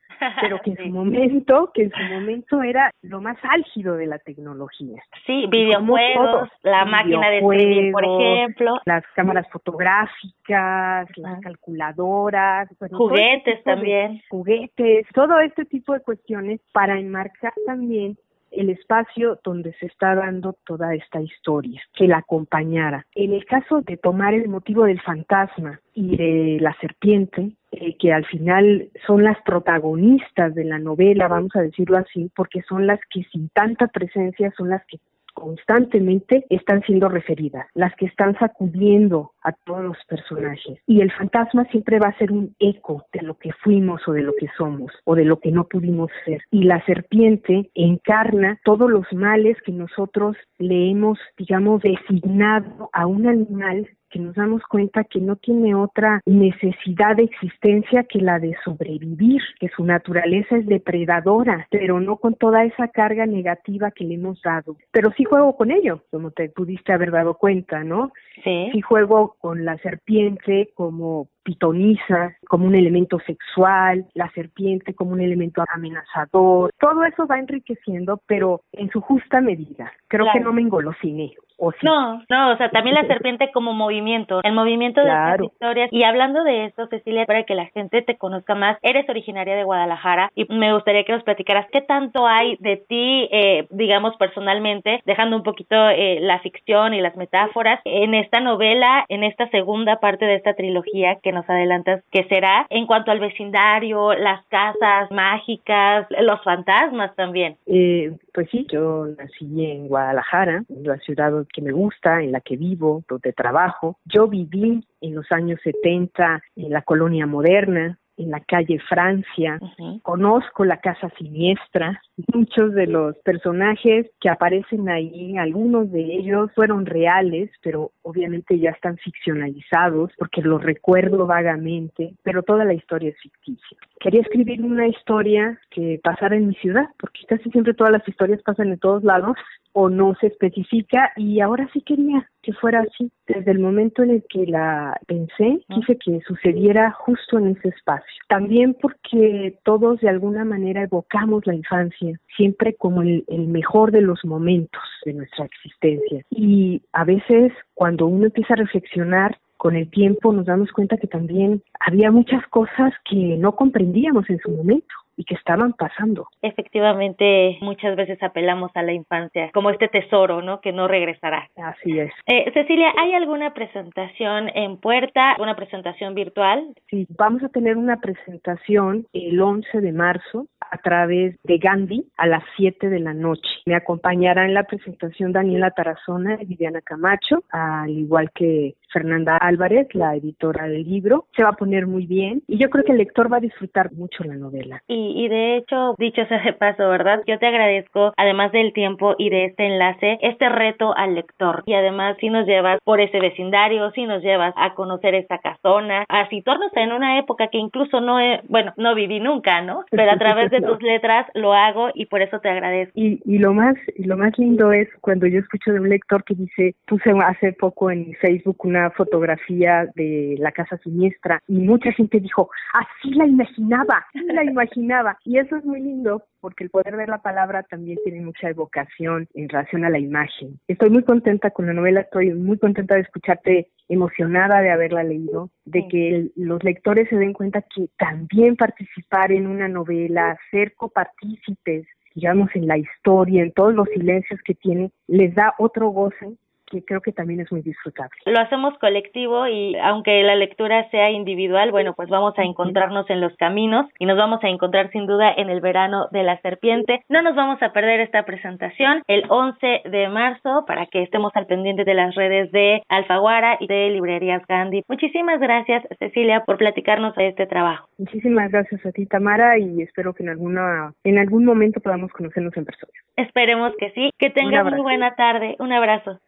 <laughs> pero que en su momento, que en su momento era lo más álgido de la tecnología. Sí, videojuegos, la máquina de escribir, por ejemplo, las cámaras fotográficas, las calculadoras, juguetes también, juguetes, todo este tipo de cuestiones para enmarcar también el espacio donde se está dando toda esta historia, que la acompañara. En el caso de tomar el motivo del fantasma y de la serpiente, eh, que al final son las protagonistas de la novela, vamos a decirlo así, porque son las que sin tanta presencia son las que constantemente están siendo referidas, las que están sacudiendo a todos los personajes. Y el fantasma siempre va a ser un eco de lo que fuimos o de lo que somos o de lo que no pudimos ser. Y la serpiente encarna todos los males que nosotros le hemos, digamos, designado a un animal que nos damos cuenta que no tiene otra necesidad de existencia que la de sobrevivir, que su naturaleza es depredadora, pero no con toda esa carga negativa que le hemos dado. Pero sí juego con ello, como te pudiste haber dado cuenta, ¿no? Sí. Sí juego con la serpiente como pitoniza, como un elemento sexual, la serpiente como un elemento amenazador. Todo eso va enriqueciendo, pero en su justa medida. Creo que no me engolosiné. No, no, o sea, también la serpiente como movimiento, el movimiento de las historias. Y hablando de esto, Cecilia, para que la gente te conozca más, eres originaria de Guadalajara y me gustaría que nos platicaras qué tanto hay de ti, eh, digamos, personalmente, dejando un poquito eh, la ficción y las metáforas en esta novela, en esta segunda parte de esta trilogía que nos adelantas que será en cuanto al vecindario, las casas mágicas, los fantasmas también. Eh, pues sí, yo nací en Guadalajara, la ciudad que me gusta, en la que vivo, donde trabajo. Yo viví en los años 70 en la colonia moderna, en la calle Francia, conozco la casa siniestra, muchos de los personajes que aparecen ahí, algunos de ellos fueron reales, pero obviamente ya están ficcionalizados porque los recuerdo vagamente, pero toda la historia es ficticia. Quería escribir una historia que pasara en mi ciudad, porque casi siempre todas las historias pasan en todos lados o no se especifica y ahora sí quería que fuera así. Desde el momento en el que la pensé, quise que sucediera justo en ese espacio. También porque todos de alguna manera evocamos la infancia, siempre como el, el mejor de los momentos de nuestra existencia. Y a veces cuando uno empieza a reflexionar con el tiempo nos damos cuenta que también había muchas cosas que no comprendíamos en su momento y que estaban pasando. Efectivamente, muchas veces apelamos a la infancia como este tesoro, ¿no? Que no regresará. Así es. Eh, Cecilia, ¿hay alguna presentación en puerta, una presentación virtual? Sí, vamos a tener una presentación el 11 de marzo a través de Gandhi a las 7 de la noche. Me acompañará en la presentación Daniela Tarazona y Viviana Camacho, al igual que Fernanda Álvarez, la editora del libro. Se va a poner muy bien y yo creo que el lector va a disfrutar mucho la novela. Y, de hecho, dicho sea de paso, ¿verdad? Yo te agradezco, además del tiempo y de este enlace, este reto al lector. Y además, si nos llevas por ese vecindario, si nos llevas a conocer esta casona, a situarnos en una época que incluso no he, bueno, no viví nunca, ¿no? Pero a través de tus letras lo hago y por eso te agradezco. Y, y lo más y lo más lindo es cuando yo escucho de un lector que dice, puse hace poco en Facebook una fotografía de la casa siniestra y mucha gente dijo, así la imaginaba, así la <laughs> imaginaba. Y eso es muy lindo porque el poder de la palabra también tiene mucha evocación en relación a la imagen. Estoy muy contenta con la novela, estoy muy contenta de escucharte emocionada de haberla leído, de que los lectores se den cuenta que también participar en una novela, ser copartícipes, digamos, en la historia, en todos los silencios que tiene, les da otro goce que creo que también es muy disfrutable. Lo hacemos colectivo y aunque la lectura sea individual, bueno, pues vamos a encontrarnos en los caminos y nos vamos a encontrar sin duda en el verano de la serpiente. No nos vamos a perder esta presentación el 11 de marzo para que estemos al pendiente de las redes de Alfaguara y de Librerías Gandhi. Muchísimas gracias, Cecilia, por platicarnos de este trabajo. Muchísimas gracias a ti, Tamara, y espero que en alguna en algún momento podamos conocernos en persona. Esperemos que sí. Que tengas muy buena tarde. Un abrazo.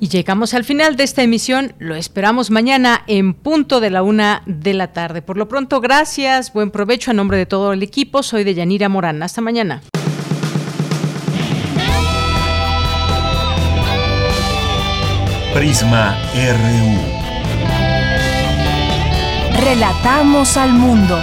Y llegamos al final de esta emisión. Lo esperamos mañana en punto de la una de la tarde. Por lo pronto, gracias, buen provecho a nombre de todo el equipo. Soy de Yanira Morán. Hasta mañana. Prisma RU. Relatamos al mundo.